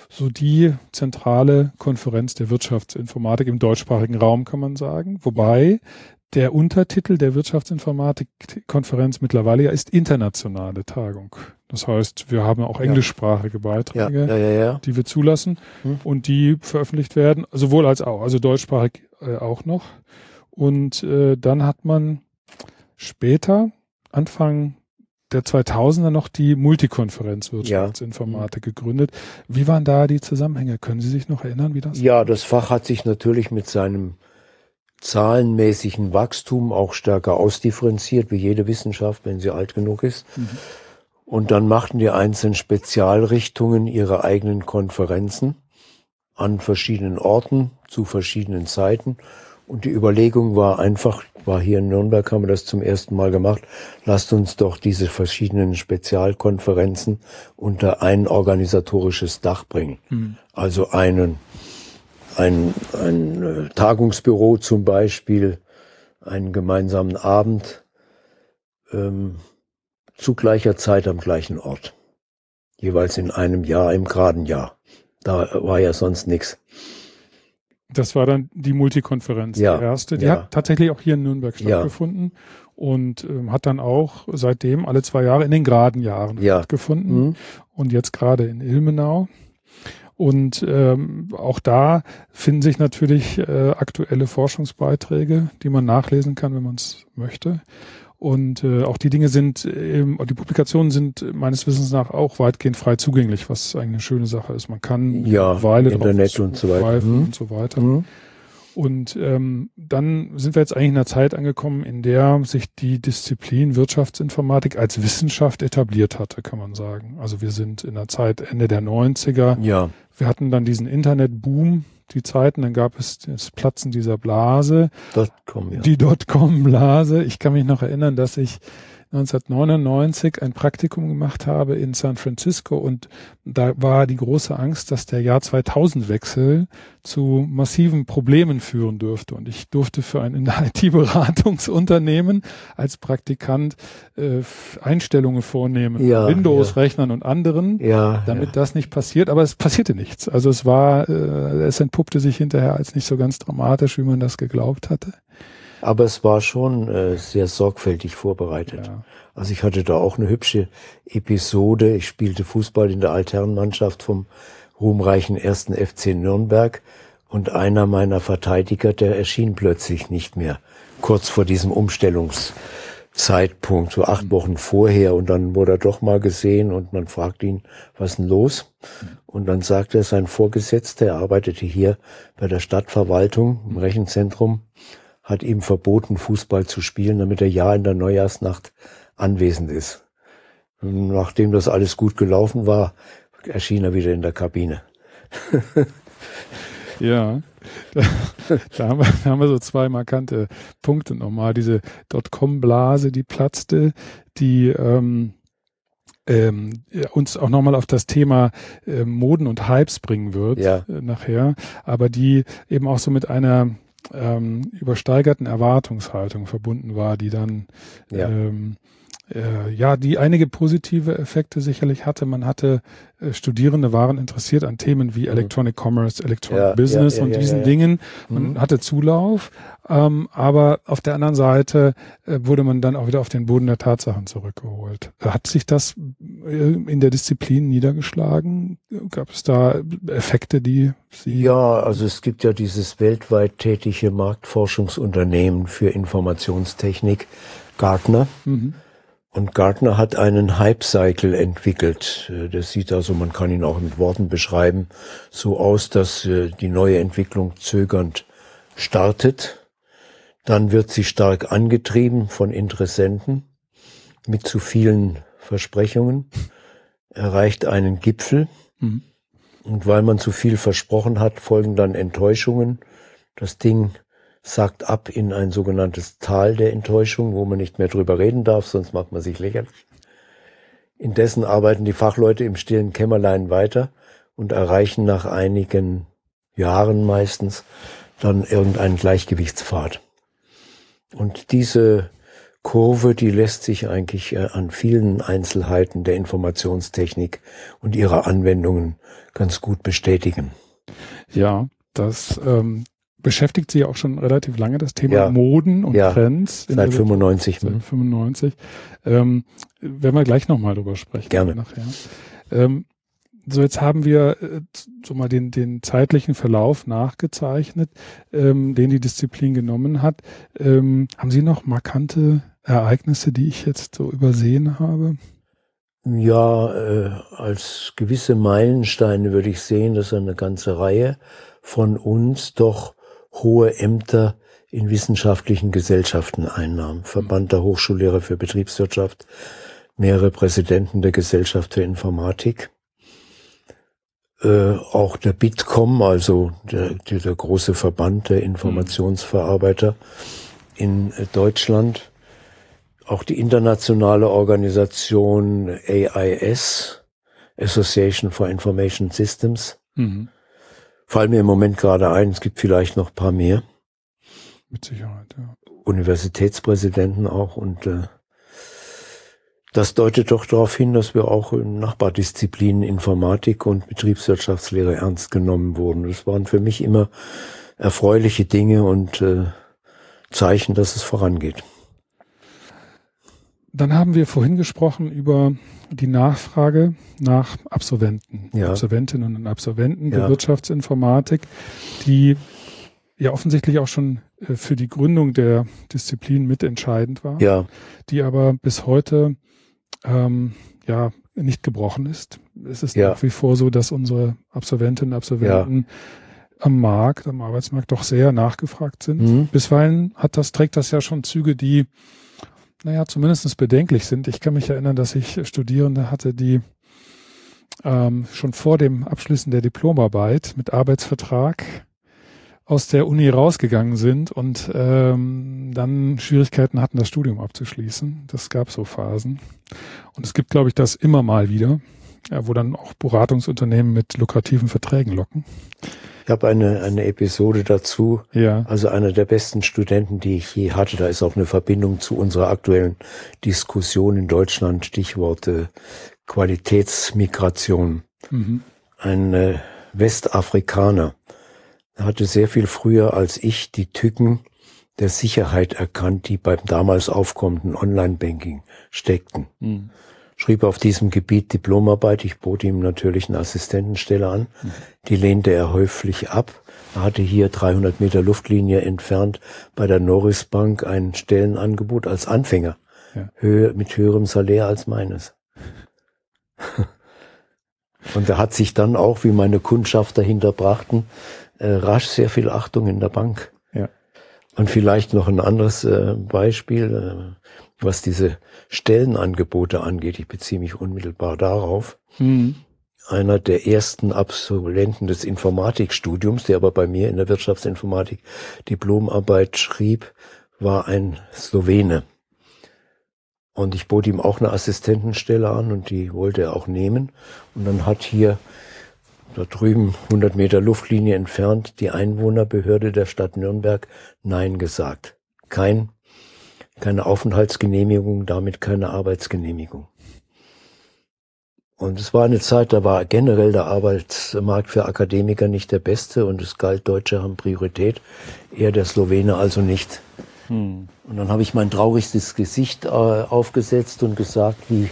Speaker 1: so die zentrale Konferenz der Wirtschaftsinformatik im deutschsprachigen Raum, kann man sagen. Wobei der Untertitel der Wirtschaftsinformatik-Konferenz mittlerweile ja ist internationale Tagung. Das heißt, wir haben auch englischsprachige Beiträge,
Speaker 2: ja, ja,
Speaker 1: die wir zulassen hm. und die veröffentlicht werden, sowohl als auch, also deutschsprachig äh, auch noch. Und äh, dann hat man später, Anfang der 2000er noch die Multikonferenz Wirtschaftsinformatik gegründet. Wie waren da die Zusammenhänge? Können Sie sich noch erinnern, wie das?
Speaker 2: Ja, das Fach hat sich natürlich mit seinem zahlenmäßigen Wachstum auch stärker ausdifferenziert, wie jede Wissenschaft, wenn sie alt genug ist. Mhm. Und dann machten die einzelnen Spezialrichtungen ihre eigenen Konferenzen an verschiedenen Orten zu verschiedenen Zeiten. Und die Überlegung war einfach, war hier in Nürnberg, haben wir das zum ersten Mal gemacht, lasst uns doch diese verschiedenen Spezialkonferenzen unter ein organisatorisches Dach bringen. Mhm. Also einen ein, ein äh, Tagungsbüro zum Beispiel, einen gemeinsamen Abend ähm, zu gleicher Zeit am gleichen Ort. Jeweils in einem Jahr, im geraden Jahr. Da war ja sonst nichts.
Speaker 1: Das war dann die Multikonferenz, ja, die erste. Die ja. hat tatsächlich auch hier in Nürnberg stattgefunden ja. und ähm, hat dann auch seitdem alle zwei Jahre in den geraden Jahren ja. stattgefunden. Mhm. Und jetzt gerade in Ilmenau. Und ähm, auch da finden sich natürlich äh, aktuelle Forschungsbeiträge, die man nachlesen kann, wenn man es möchte. Und äh, auch die Dinge sind, ähm, die Publikationen sind meines Wissens nach auch weitgehend frei zugänglich, was eigentlich eine schöne Sache ist. Man kann
Speaker 2: ja, Weile Internet und so weiter.
Speaker 1: Mhm. und so weiter. Mhm. Und ähm, dann sind wir jetzt eigentlich in einer Zeit angekommen, in der sich die Disziplin Wirtschaftsinformatik als Wissenschaft etabliert hatte, kann man sagen. Also wir sind in der Zeit Ende der 90er.
Speaker 2: Ja.
Speaker 1: Wir hatten dann diesen Internetboom, die Zeiten, dann gab es das Platzen dieser Blase.
Speaker 2: Dotcom,
Speaker 1: ja. Die Dotcom-Blase. Ich kann mich noch erinnern, dass ich 1999 ein Praktikum gemacht habe in San Francisco und da war die große Angst, dass der Jahr 2000 Wechsel zu massiven Problemen führen dürfte. Und ich durfte für ein IT-Beratungsunternehmen als Praktikant äh, Einstellungen vornehmen, ja, Windows-Rechnern ja. und anderen,
Speaker 2: ja,
Speaker 1: damit ja. das nicht passiert. Aber es passierte nichts. Also es war, äh, es entpuppte sich hinterher als nicht so ganz dramatisch, wie man das geglaubt hatte.
Speaker 2: Aber es war schon äh, sehr sorgfältig vorbereitet. Ja. Also ich hatte da auch eine hübsche Episode. Ich spielte Fußball in der Altherrenmannschaft vom ruhmreichen ersten FC Nürnberg und einer meiner Verteidiger, der erschien plötzlich nicht mehr. Kurz vor diesem Umstellungszeitpunkt, so acht Wochen vorher. Und dann wurde er doch mal gesehen und man fragt ihn, was denn los? Und dann sagte er, sein Vorgesetzter, er arbeitete hier bei der Stadtverwaltung im Rechenzentrum, hat ihm verboten, Fußball zu spielen, damit er ja in der Neujahrsnacht anwesend ist. Nachdem das alles gut gelaufen war, erschien er wieder in der Kabine.
Speaker 1: ja, da, da, haben wir, da haben wir so zwei markante Punkte nochmal. Diese Dotcom-Blase, die platzte, die ähm, ähm, uns auch nochmal auf das Thema äh, Moden und Hypes bringen wird
Speaker 2: ja.
Speaker 1: äh, nachher, aber die eben auch so mit einer ähm, übersteigerten Erwartungshaltung verbunden war, die dann
Speaker 2: ja.
Speaker 1: ähm, äh, ja, die einige positive Effekte sicherlich hatte. Man hatte äh, Studierende waren interessiert an Themen wie mhm. Electronic Commerce, Electronic ja, Business ja, ja, und diesen Dingen. Man mhm. hatte Zulauf, ähm, aber auf der anderen Seite äh, wurde man dann auch wieder auf den Boden der Tatsachen zurückgeholt. Hat sich das äh, in der Disziplin niedergeschlagen? Gab es da Effekte, die Sie?
Speaker 2: Ja, also es gibt ja dieses weltweit tätige Marktforschungsunternehmen für Informationstechnik, Gartner. Mhm und Gartner hat einen Hype-Cycle entwickelt. Äh, das sieht also, man kann ihn auch mit Worten beschreiben, so aus, dass äh, die neue Entwicklung zögernd startet. Dann wird sie stark angetrieben von Interessenten mit zu vielen Versprechungen, erreicht einen Gipfel. Mhm. Und weil man zu viel versprochen hat, folgen dann Enttäuschungen. Das Ding sagt ab in ein sogenanntes Tal der Enttäuschung, wo man nicht mehr drüber reden darf, sonst macht man sich lächerlich. Indessen arbeiten die Fachleute im stillen Kämmerlein weiter und erreichen nach einigen Jahren meistens dann irgendeinen Gleichgewichtspfad. Und diese Kurve, die lässt sich eigentlich äh, an vielen Einzelheiten der Informationstechnik und ihrer Anwendungen ganz gut bestätigen.
Speaker 1: Ja, das ähm, beschäftigt Sie auch schon relativ lange, das Thema ja. Moden und ja. Trends.
Speaker 2: Seit 95.
Speaker 1: Seit 95. Ähm, werden wir gleich nochmal drüber sprechen.
Speaker 2: Gerne.
Speaker 1: Nachher. Ähm, so, jetzt haben wir äh, so mal den, den zeitlichen Verlauf nachgezeichnet, ähm, den die Disziplin genommen hat. Ähm, haben Sie noch markante Ereignisse, die ich jetzt so übersehen habe?
Speaker 2: Ja, äh, als gewisse Meilensteine würde ich sehen, dass eine ganze Reihe von uns doch hohe Ämter in wissenschaftlichen Gesellschaften einnahm. Verband der Hochschullehrer für Betriebswirtschaft, mehrere Präsidenten der Gesellschaft für Informatik, äh, auch der Bitkom, also der, der, große Verband der Informationsverarbeiter in Deutschland, auch die internationale Organisation AIS, Association for Information Systems, mhm fallen mir im Moment gerade ein, es gibt vielleicht noch ein paar mehr.
Speaker 1: Mit Sicherheit, ja.
Speaker 2: Universitätspräsidenten auch und äh, das deutet doch darauf hin, dass wir auch in Nachbardisziplinen Informatik und Betriebswirtschaftslehre ernst genommen wurden. Das waren für mich immer erfreuliche Dinge und äh, Zeichen, dass es vorangeht.
Speaker 1: Dann haben wir vorhin gesprochen über die Nachfrage nach Absolventen, ja. Absolventinnen und Absolventen der ja. Wirtschaftsinformatik, die ja offensichtlich auch schon äh, für die Gründung der Disziplin mitentscheidend war,
Speaker 2: ja.
Speaker 1: die aber bis heute ähm, ja nicht gebrochen ist. Es ist ja. nach wie vor so, dass unsere Absolventinnen und Absolventen am Markt, am Arbeitsmarkt doch sehr nachgefragt sind. Mhm. Bisweilen hat das, trägt das ja schon Züge, die naja, zumindest bedenklich sind. Ich kann mich erinnern, dass ich Studierende hatte, die ähm, schon vor dem Abschließen der Diplomarbeit mit Arbeitsvertrag aus der Uni rausgegangen sind und ähm, dann Schwierigkeiten hatten, das Studium abzuschließen. Das gab so Phasen. Und es gibt, glaube ich, das immer mal wieder, ja, wo dann auch Beratungsunternehmen mit lukrativen Verträgen locken.
Speaker 2: Ich habe eine, eine Episode dazu.
Speaker 1: Ja.
Speaker 2: Also einer der besten Studenten, die ich je hatte. Da ist auch eine Verbindung zu unserer aktuellen Diskussion in Deutschland. Stichworte Qualitätsmigration. Mhm. Ein äh, Westafrikaner hatte sehr viel früher als ich die Tücken der Sicherheit erkannt, die beim damals aufkommenden Online-Banking steckten. Mhm schrieb auf diesem Gebiet Diplomarbeit. Ich bot ihm natürlich eine Assistentenstelle an. Die lehnte er häufig ab. Er hatte hier 300 Meter Luftlinie entfernt bei der Norris Bank ein Stellenangebot als Anfänger. Ja. Höhe, mit höherem Salär als meines. Und er hat sich dann auch, wie meine Kundschaft dahinter brachten, äh, rasch sehr viel Achtung in der Bank.
Speaker 1: Ja.
Speaker 2: Und vielleicht noch ein anderes äh, Beispiel. Was diese Stellenangebote angeht, ich beziehe mich unmittelbar darauf. Mhm. Einer der ersten Absolventen des Informatikstudiums, der aber bei mir in der Wirtschaftsinformatik Diplomarbeit schrieb, war ein Slowene. Und ich bot ihm auch eine Assistentenstelle an und die wollte er auch nehmen. Und dann hat hier da drüben 100 Meter Luftlinie entfernt die Einwohnerbehörde der Stadt Nürnberg Nein gesagt. Kein keine Aufenthaltsgenehmigung, damit keine Arbeitsgenehmigung. Und es war eine Zeit, da war generell der Arbeitsmarkt für Akademiker nicht der beste und es galt, Deutsche haben Priorität, eher der Slowene also nicht. Hm. Und dann habe ich mein traurigstes Gesicht äh, aufgesetzt und gesagt, wie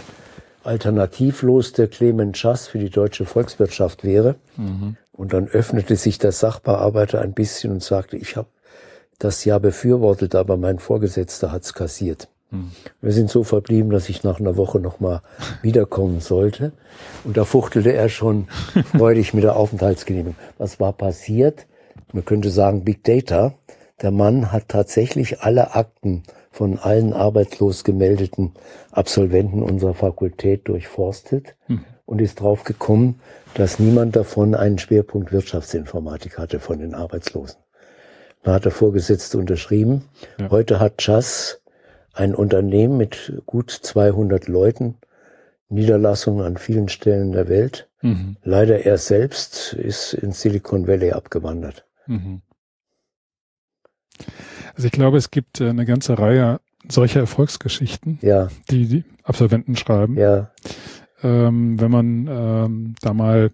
Speaker 2: alternativlos der Clement Schass für die deutsche Volkswirtschaft wäre. Mhm. Und dann öffnete sich der Sachbearbeiter ein bisschen und sagte, ich habe das ja befürwortet, aber mein Vorgesetzter hat's kassiert. Hm. Wir sind so verblieben, dass ich nach einer Woche nochmal wiederkommen sollte. Und da fuchtelte er schon freudig mit der Aufenthaltsgenehmigung. Was war passiert? Man könnte sagen Big Data. Der Mann hat tatsächlich alle Akten von allen arbeitslos gemeldeten Absolventen unserer Fakultät durchforstet hm. und ist drauf gekommen, dass niemand davon einen Schwerpunkt Wirtschaftsinformatik hatte von den Arbeitslosen. Da hat der Vorgesetzte unterschrieben. Ja. Heute hat Chas ein Unternehmen mit gut 200 Leuten, Niederlassungen an vielen Stellen der Welt. Mhm. Leider er selbst ist in Silicon Valley abgewandert. Mhm.
Speaker 1: Also ich glaube, es gibt äh, eine ganze Reihe solcher Erfolgsgeschichten,
Speaker 2: ja.
Speaker 1: die die Absolventen schreiben.
Speaker 2: Ja.
Speaker 1: Ähm, wenn man ähm, da mal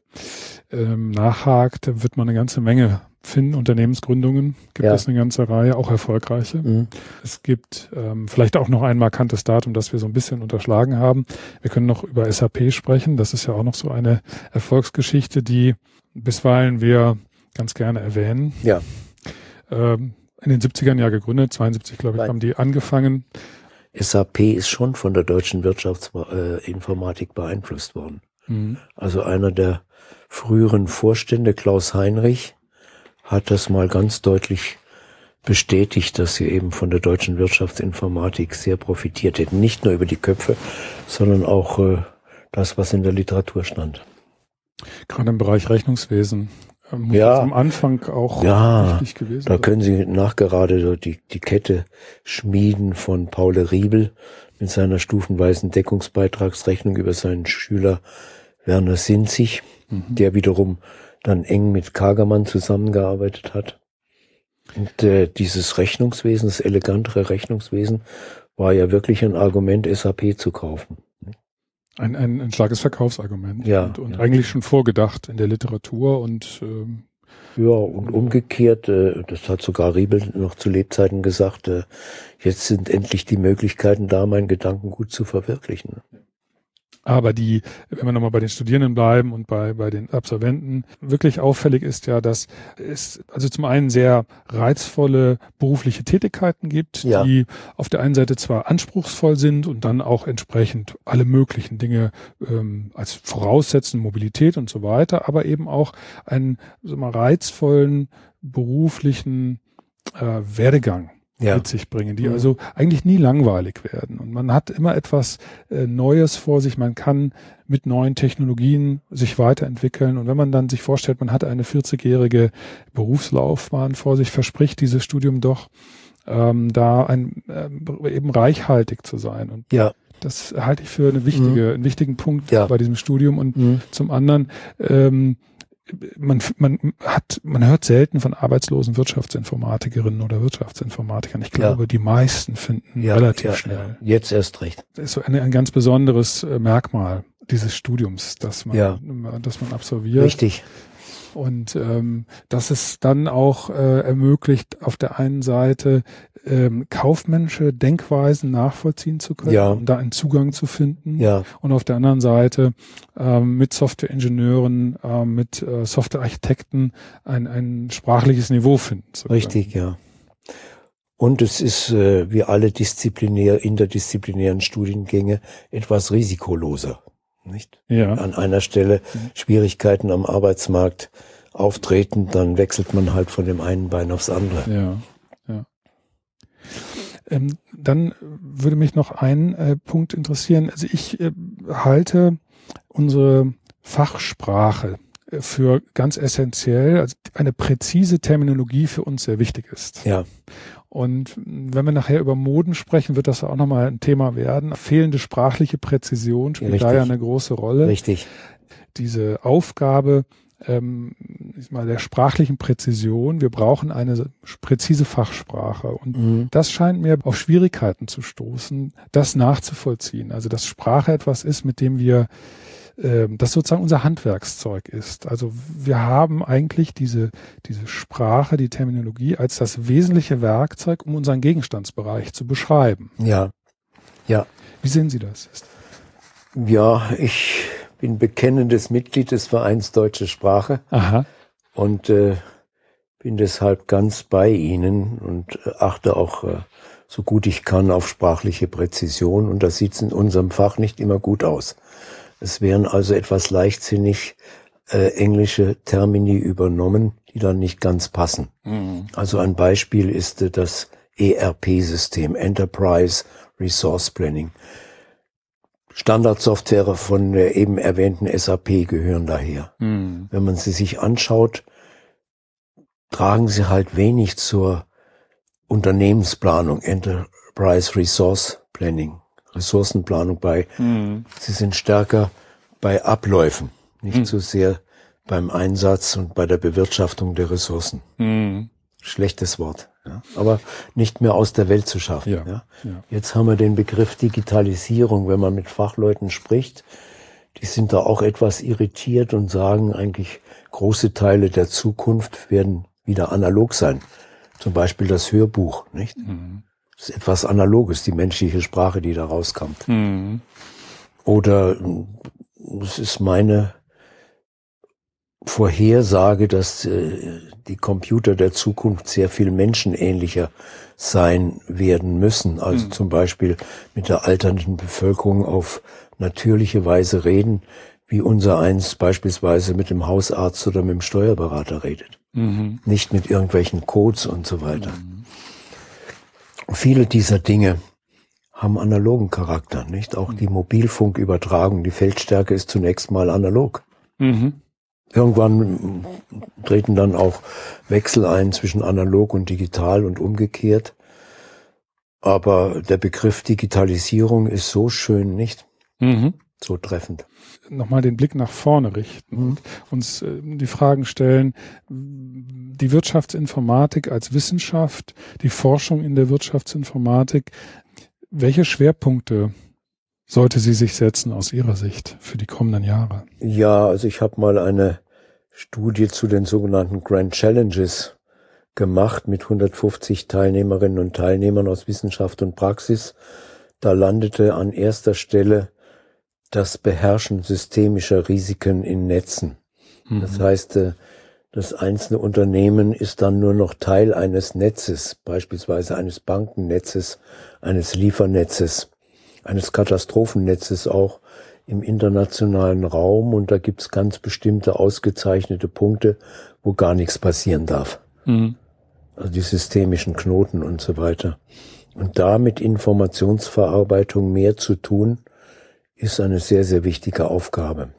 Speaker 1: ähm, nachhakt, wird man eine ganze Menge finden, Unternehmensgründungen gibt ja. es eine ganze Reihe, auch erfolgreiche. Mhm. Es gibt ähm, vielleicht auch noch ein markantes Datum, das wir so ein bisschen unterschlagen haben. Wir können noch über SAP sprechen. Das ist ja auch noch so eine Erfolgsgeschichte, die bisweilen wir ganz gerne erwähnen.
Speaker 2: Ja.
Speaker 1: Ähm, in den 70ern ja gegründet, 72 glaube ich, Nein. haben die angefangen.
Speaker 2: SAP ist schon von der deutschen Wirtschaftsinformatik beeinflusst worden. Mhm. Also einer der früheren Vorstände, Klaus Heinrich, hat das mal ganz deutlich bestätigt, dass sie eben von der deutschen Wirtschaftsinformatik sehr profitiert hätten. Nicht nur über die Köpfe, sondern auch äh, das, was in der Literatur stand.
Speaker 1: Gerade im Bereich Rechnungswesen.
Speaker 2: Ähm, ja,
Speaker 1: am Anfang auch
Speaker 2: ja, wichtig gewesen. Da können Sie nachgerade die, die Kette schmieden von Paul Riebel mit seiner stufenweisen Deckungsbeitragsrechnung über seinen Schüler Werner Sinzig, mhm. der wiederum dann eng mit Kagermann zusammengearbeitet hat. Und äh, dieses Rechnungswesen, das elegantere Rechnungswesen, war ja wirklich ein Argument, SAP zu kaufen.
Speaker 1: Ein, ein, ein starkes Verkaufsargument.
Speaker 2: Ja.
Speaker 1: Und, und
Speaker 2: ja.
Speaker 1: eigentlich schon vorgedacht in der Literatur und ähm,
Speaker 2: ja, und umgekehrt, äh, das hat sogar Riebel noch zu Lebzeiten gesagt, äh, jetzt sind endlich die Möglichkeiten da, meinen Gedanken gut zu verwirklichen.
Speaker 1: Aber die, wenn wir nochmal bei den Studierenden bleiben und bei, bei den Absolventen, wirklich auffällig ist ja, dass es also zum einen sehr reizvolle berufliche Tätigkeiten gibt, ja. die auf der einen Seite zwar anspruchsvoll sind und dann auch entsprechend alle möglichen Dinge ähm, als voraussetzen, Mobilität und so weiter, aber eben auch einen so mal reizvollen beruflichen äh, Werdegang ja. mit sich bringen, die mhm. also eigentlich nie langweilig werden. Und man hat immer etwas äh, Neues vor sich, man kann mit neuen Technologien sich weiterentwickeln. Und wenn man dann sich vorstellt, man hat eine 40-jährige Berufslaufbahn vor sich, verspricht dieses Studium doch, ähm, da ein, äh, eben reichhaltig zu sein. Und
Speaker 2: ja.
Speaker 1: das halte ich für eine wichtige, mhm. einen wichtigen Punkt
Speaker 2: ja.
Speaker 1: bei diesem Studium. Und mhm. zum anderen, ähm, man, man hat, man hört selten von arbeitslosen Wirtschaftsinformatikerinnen oder Wirtschaftsinformatikern. Ich glaube, ja. die meisten finden ja, relativ ja, schnell.
Speaker 2: Jetzt erst recht.
Speaker 1: Das ist so eine, ein ganz besonderes äh, Merkmal dieses Studiums, dass man, dass man absolviert.
Speaker 2: Richtig.
Speaker 1: Und ähm, dass es dann auch äh, ermöglicht, auf der einen Seite ähm, kaufmännische Denkweisen nachvollziehen zu können,
Speaker 2: ja.
Speaker 1: um da einen Zugang zu finden.
Speaker 2: Ja.
Speaker 1: Und auf der anderen Seite ähm, mit Softwareingenieuren, äh, mit äh, Softwarearchitekten ein, ein sprachliches Niveau finden zu
Speaker 2: können. Richtig, ja. Und es ist äh, wie alle disziplinär, interdisziplinären Studiengänge etwas risikoloser nicht?
Speaker 1: Ja.
Speaker 2: An einer Stelle Schwierigkeiten am Arbeitsmarkt auftreten, dann wechselt man halt von dem einen Bein aufs andere.
Speaker 1: Ja, ja. Ähm, dann würde mich noch ein äh, Punkt interessieren. Also ich äh, halte unsere Fachsprache äh, für ganz essentiell, also eine präzise Terminologie für uns sehr wichtig ist.
Speaker 2: Ja.
Speaker 1: Und wenn wir nachher über Moden sprechen, wird das auch nochmal ein Thema werden. Fehlende sprachliche Präzision spielt
Speaker 2: Richtig.
Speaker 1: da ja eine große Rolle.
Speaker 2: Richtig.
Speaker 1: Diese Aufgabe, ähm, ich mal, der sprachlichen Präzision. Wir brauchen eine präzise Fachsprache. Und mhm. das scheint mir auf Schwierigkeiten zu stoßen, das nachzuvollziehen. Also, dass Sprache etwas ist, mit dem wir ähm, das sozusagen unser Handwerkszeug ist. Also wir haben eigentlich diese, diese Sprache, die Terminologie als das wesentliche Werkzeug, um unseren Gegenstandsbereich zu beschreiben.
Speaker 2: Ja, ja.
Speaker 1: Wie sehen Sie das?
Speaker 2: Ja, ich bin bekennendes Mitglied des Vereins Deutsche Sprache.
Speaker 1: Aha.
Speaker 2: Und äh, bin deshalb ganz bei Ihnen und äh, achte auch äh, so gut ich kann auf sprachliche Präzision. Und das sieht in unserem Fach nicht immer gut aus. Es wären also etwas leichtsinnig äh, englische Termini übernommen, die dann nicht ganz passen. Mhm. Also ein Beispiel ist äh, das ERP-System, Enterprise Resource Planning. Standardsoftware von der eben erwähnten SAP gehören daher. Mhm. Wenn man sie sich anschaut, tragen sie halt wenig zur Unternehmensplanung, Enterprise Resource Planning, Ressourcenplanung bei. Mhm. Sie sind stärker bei Abläufen, nicht mhm. so sehr beim Einsatz und bei der Bewirtschaftung der Ressourcen. Mhm. Schlechtes Wort, ja. aber nicht mehr aus der Welt zu schaffen. Ja. ja. Ja. Jetzt haben wir den Begriff Digitalisierung, wenn man mit Fachleuten spricht, die sind da auch etwas irritiert und sagen eigentlich, große Teile der Zukunft werden wieder analog sein. Zum Beispiel das Hörbuch, nicht? Mhm. Das ist etwas Analoges, die menschliche Sprache, die da rauskommt. Mhm. Oder es ist meine Vorhersage, dass äh, die Computer der Zukunft sehr viel menschenähnlicher sein werden müssen. Also mhm. zum Beispiel mit der alternden Bevölkerung auf natürliche Weise reden, wie unser eins beispielsweise mit dem Hausarzt oder mit dem Steuerberater redet. Mhm. Nicht mit irgendwelchen Codes und so weiter. Mhm. Viele dieser Dinge haben analogen Charakter, nicht? Auch die Mobilfunkübertragung, die Feldstärke ist zunächst mal analog. Mhm. Irgendwann treten dann auch Wechsel ein zwischen analog und digital und umgekehrt. Aber der Begriff Digitalisierung ist so schön, nicht? Mhm. So treffend.
Speaker 1: Nochmal den Blick nach vorne richten mhm. und uns äh, die Fragen stellen, die Wirtschaftsinformatik als Wissenschaft, die Forschung in der Wirtschaftsinformatik, welche Schwerpunkte sollte sie sich setzen aus Ihrer Sicht für die kommenden Jahre?
Speaker 2: Ja, also ich habe mal eine Studie zu den sogenannten Grand Challenges gemacht mit 150 Teilnehmerinnen und Teilnehmern aus Wissenschaft und Praxis. Da landete an erster Stelle das Beherrschen systemischer Risiken in Netzen. Mhm. Das heißt, äh, das einzelne Unternehmen ist dann nur noch Teil eines Netzes, beispielsweise eines Bankennetzes, eines Liefernetzes, eines Katastrophennetzes auch im internationalen Raum. Und da gibt's ganz bestimmte ausgezeichnete Punkte, wo gar nichts passieren darf. Mhm. Also die systemischen Knoten und so weiter. Und da mit Informationsverarbeitung mehr zu tun, ist eine sehr, sehr wichtige Aufgabe.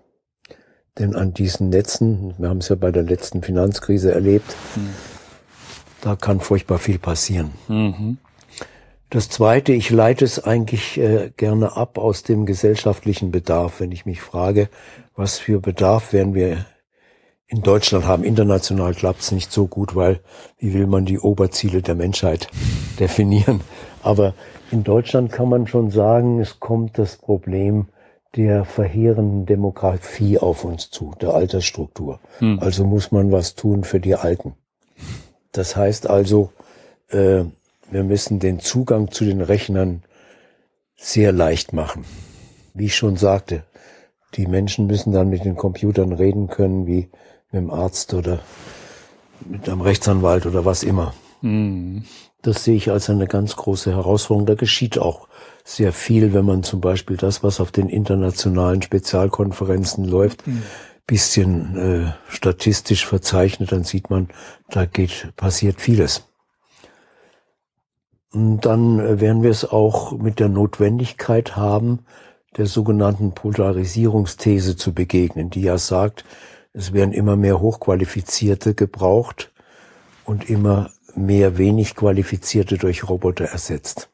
Speaker 2: Denn an diesen Netzen, wir haben es ja bei der letzten Finanzkrise erlebt, mhm. da kann furchtbar viel passieren. Mhm. Das Zweite, ich leite es eigentlich äh, gerne ab aus dem gesellschaftlichen Bedarf, wenn ich mich frage, was für Bedarf werden wir in Deutschland haben. International klappt es nicht so gut, weil wie will man die Oberziele der Menschheit definieren? Aber in Deutschland kann man schon sagen, es kommt das Problem der verheerenden Demografie auf uns zu, der Altersstruktur. Hm. Also muss man was tun für die Alten. Das heißt also, äh, wir müssen den Zugang zu den Rechnern sehr leicht machen. Wie ich schon sagte, die Menschen müssen dann mit den Computern reden können, wie mit dem Arzt oder mit einem Rechtsanwalt oder was immer. Mhm. Das sehe ich als eine ganz große Herausforderung. Da geschieht auch sehr viel, wenn man zum Beispiel das, was auf den internationalen Spezialkonferenzen läuft, mhm. bisschen äh, statistisch verzeichnet, dann sieht man, da geht, passiert vieles. Und dann äh, werden wir es auch mit der Notwendigkeit haben, der sogenannten Polarisierungsthese zu begegnen, die ja sagt, es werden immer mehr Hochqualifizierte gebraucht und immer mehr wenig Qualifizierte durch Roboter ersetzt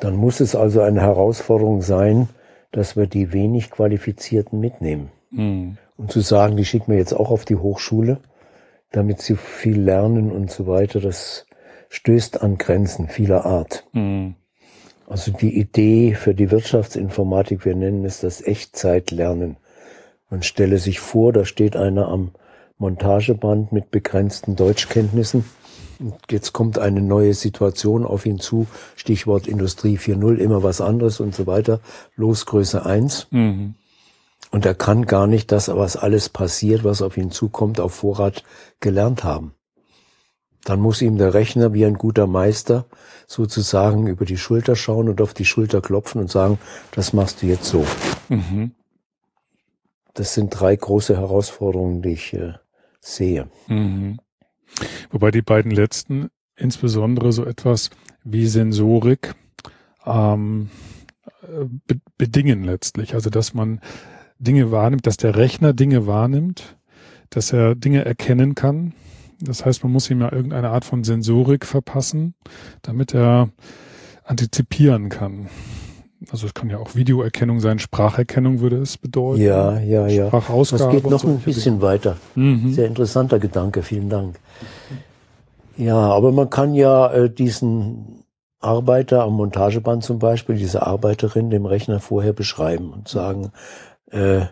Speaker 2: dann muss es also eine Herausforderung sein, dass wir die wenig Qualifizierten mitnehmen. Mhm. Und zu sagen, die schicken wir jetzt auch auf die Hochschule, damit sie viel lernen und so weiter, das stößt an Grenzen vieler Art. Mhm. Also die Idee für die Wirtschaftsinformatik, wir nennen es das Echtzeitlernen. Man stelle sich vor, da steht einer am Montageband mit begrenzten Deutschkenntnissen. Und jetzt kommt eine neue Situation auf ihn zu. Stichwort Industrie 4.0, immer was anderes und so weiter. Losgröße 1. Mhm. Und er kann gar nicht das, was alles passiert, was auf ihn zukommt, auf Vorrat gelernt haben. Dann muss ihm der Rechner wie ein guter Meister sozusagen über die Schulter schauen und auf die Schulter klopfen und sagen, das machst du jetzt so. Mhm. Das sind drei große Herausforderungen, die ich äh, sehe. Mhm.
Speaker 1: Wobei die beiden letzten insbesondere so etwas wie Sensorik ähm, be bedingen letztlich. Also dass man Dinge wahrnimmt, dass der Rechner Dinge wahrnimmt, dass er Dinge erkennen kann. Das heißt, man muss ihm ja irgendeine Art von Sensorik verpassen, damit er antizipieren kann. Also es kann ja auch Videoerkennung sein, Spracherkennung würde es bedeuten.
Speaker 2: Ja, ja, ja. Sprachausgabe. Das geht noch ein bisschen weiter. Mhm. Sehr interessanter Gedanke, vielen Dank. Ja, aber man kann ja äh, diesen Arbeiter am Montageband zum Beispiel, diese Arbeiterin dem Rechner vorher beschreiben und sagen, äh,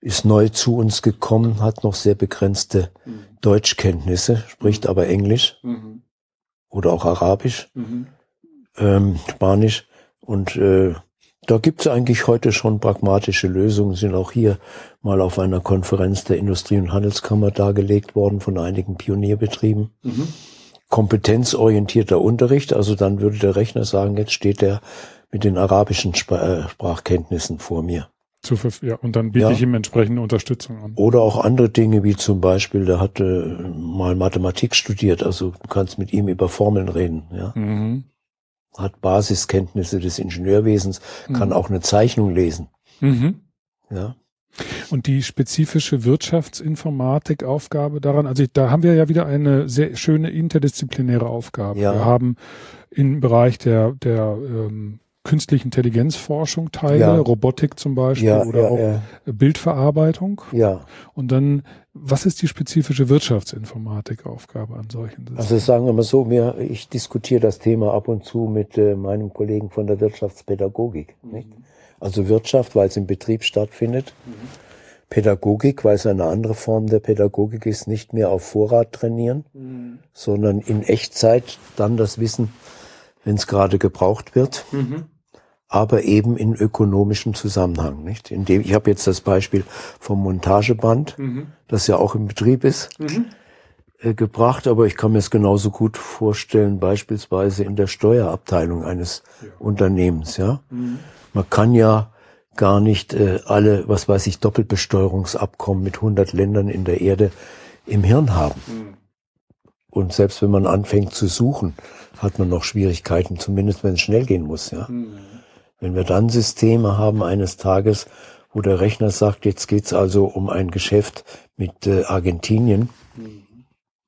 Speaker 2: ist neu zu uns gekommen, hat noch sehr begrenzte mhm. Deutschkenntnisse, spricht mhm. aber Englisch mhm. oder auch Arabisch, mhm. ähm, Spanisch und äh, da gibt es eigentlich heute schon pragmatische Lösungen, sind auch hier mal auf einer Konferenz der Industrie- und Handelskammer dargelegt worden von einigen Pionierbetrieben. Mhm. Kompetenzorientierter Unterricht, also dann würde der Rechner sagen, jetzt steht er mit den arabischen äh, Sprachkenntnissen vor mir.
Speaker 1: Zu, ja, und dann biete ja. ich ihm entsprechende Unterstützung an.
Speaker 2: Oder auch andere Dinge, wie zum Beispiel, der hatte mal Mathematik studiert, also du kannst mit ihm über Formeln reden, ja. Mhm hat Basiskenntnisse des Ingenieurwesens, kann mhm. auch eine Zeichnung lesen. Mhm.
Speaker 1: Ja. Und die spezifische Wirtschaftsinformatik-Aufgabe daran, also da haben wir ja wieder eine sehr schöne interdisziplinäre Aufgabe. Ja. Wir haben im Bereich der, der ähm, künstliche Intelligenzforschung Teile, ja. Robotik zum Beispiel ja, oder auch Bildverarbeitung.
Speaker 2: Ja.
Speaker 1: Und dann, was ist die spezifische Wirtschaftsinformatik-Aufgabe an solchen
Speaker 2: Systemen? Also sagen wir mal so, mir, ich diskutiere das Thema ab und zu mit äh, meinem Kollegen von der Wirtschaftspädagogik. Mhm. Nicht? Also Wirtschaft, weil es im Betrieb stattfindet. Mhm. Pädagogik, weil es eine andere Form der Pädagogik ist, nicht mehr auf Vorrat trainieren, mhm. sondern in Echtzeit dann das Wissen, wenn es gerade gebraucht wird. Mhm aber eben in ökonomischem Zusammenhang, nicht? Indem ich habe jetzt das Beispiel vom Montageband, mhm. das ja auch im Betrieb ist, mhm. äh, gebracht, aber ich kann mir es genauso gut vorstellen, beispielsweise in der Steuerabteilung eines ja. Unternehmens, ja. Mhm. Man kann ja gar nicht äh, alle, was weiß ich, Doppelbesteuerungsabkommen mit 100 Ländern in der Erde im Hirn haben. Mhm. Und selbst wenn man anfängt zu suchen, hat man noch Schwierigkeiten, zumindest wenn es schnell gehen muss, ja. Wenn wir dann Systeme haben eines Tages, wo der Rechner sagt, jetzt geht's also um ein Geschäft mit äh, Argentinien mhm.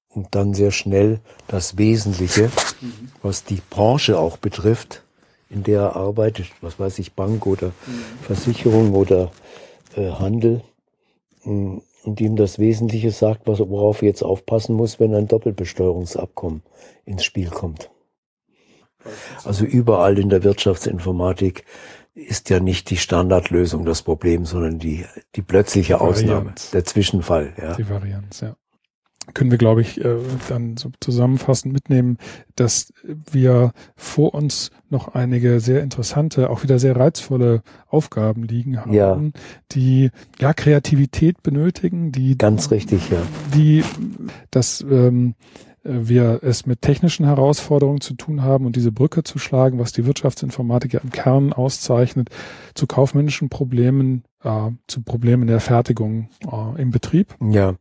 Speaker 2: und dann sehr schnell das Wesentliche, mhm. was die Branche auch betrifft, in der er arbeitet, was weiß ich, Bank oder mhm. Versicherung oder äh, Handel, mm, und ihm das Wesentliche sagt, was, worauf er jetzt aufpassen muss, wenn ein Doppelbesteuerungsabkommen ins Spiel kommt. Also überall in der Wirtschaftsinformatik ist ja nicht die Standardlösung das Problem, sondern die, die plötzliche die Ausnahme, der Zwischenfall. Ja.
Speaker 1: Die Varianz, ja. Können wir, glaube ich, äh, dann so zusammenfassend mitnehmen, dass wir vor uns noch einige sehr interessante, auch wieder sehr reizvolle Aufgaben liegen haben, ja. die ja Kreativität benötigen, die
Speaker 2: ganz richtig, ja,
Speaker 1: die das ähm, wir es mit technischen Herausforderungen zu tun haben und diese Brücke zu schlagen, was die Wirtschaftsinformatik ja im Kern auszeichnet, zu kaufmännischen Problemen, äh, zu Problemen der Fertigung äh, im Betrieb.
Speaker 2: Ja.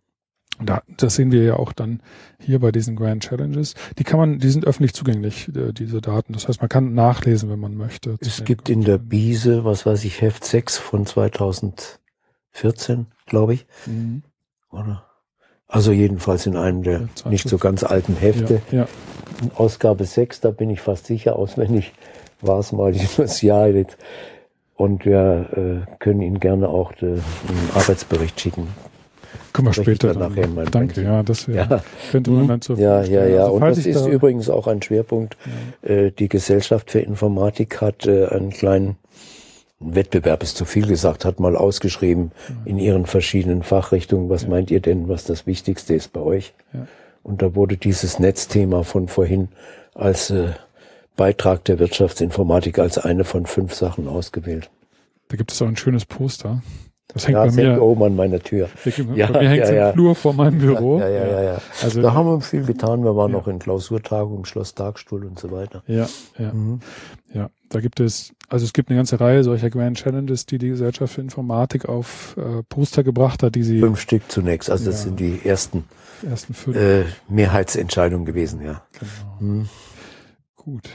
Speaker 1: Da, das sehen wir ja auch dann hier bei diesen Grand Challenges. Die kann man, die sind öffentlich zugänglich, äh, diese Daten. Das heißt, man kann nachlesen, wenn man möchte.
Speaker 2: Es gibt in der BISE, was weiß ich, Heft 6 von 2014, glaube ich. Mhm. Oder? Also jedenfalls in einem der nicht so ganz alten Hefte. Ja, ja. Ausgabe 6, da bin ich fast sicher, auswendig war es mal dieses Jahr jetzt. Und wir äh, können Ihnen gerne auch den, den Arbeitsbericht schicken.
Speaker 1: Kommen wir später
Speaker 2: dann nachher
Speaker 1: in Danke, ja, das ja. könnte man dann
Speaker 2: zur Ja, ja, ja. Also, und das ist da übrigens auch ein Schwerpunkt. Ja. Äh, die Gesellschaft für Informatik hat äh, einen kleinen Wettbewerb ist zu viel gesagt, hat mal ausgeschrieben ja. in ihren verschiedenen Fachrichtungen. Was ja. meint ihr denn, was das Wichtigste ist bei euch? Ja. Und da wurde dieses Netzthema von vorhin als äh, Beitrag der Wirtschaftsinformatik als eine von fünf Sachen ausgewählt.
Speaker 1: Da gibt es auch ein schönes Poster.
Speaker 2: Das hängt ja, bei mir hängt oben an meiner Tür.
Speaker 1: Ja, bei mir hängt ja, ja. im Flur vor meinem Büro.
Speaker 2: Ja, ja, ja, ja. Also, da haben wir viel getan. Wir waren noch in Klausurtagung im Schloss Tagstuhl und so weiter.
Speaker 1: Ja, ja. Mhm. Ja, da gibt es, also es gibt eine ganze Reihe solcher Grand Challenges, die die Gesellschaft für Informatik auf äh, Poster gebracht hat, die sie.
Speaker 2: Fünf Stück zunächst. Also das sind die ersten, ersten fünf. Äh, Mehrheitsentscheidungen gewesen, ja. Genau. Mhm.
Speaker 1: Gut.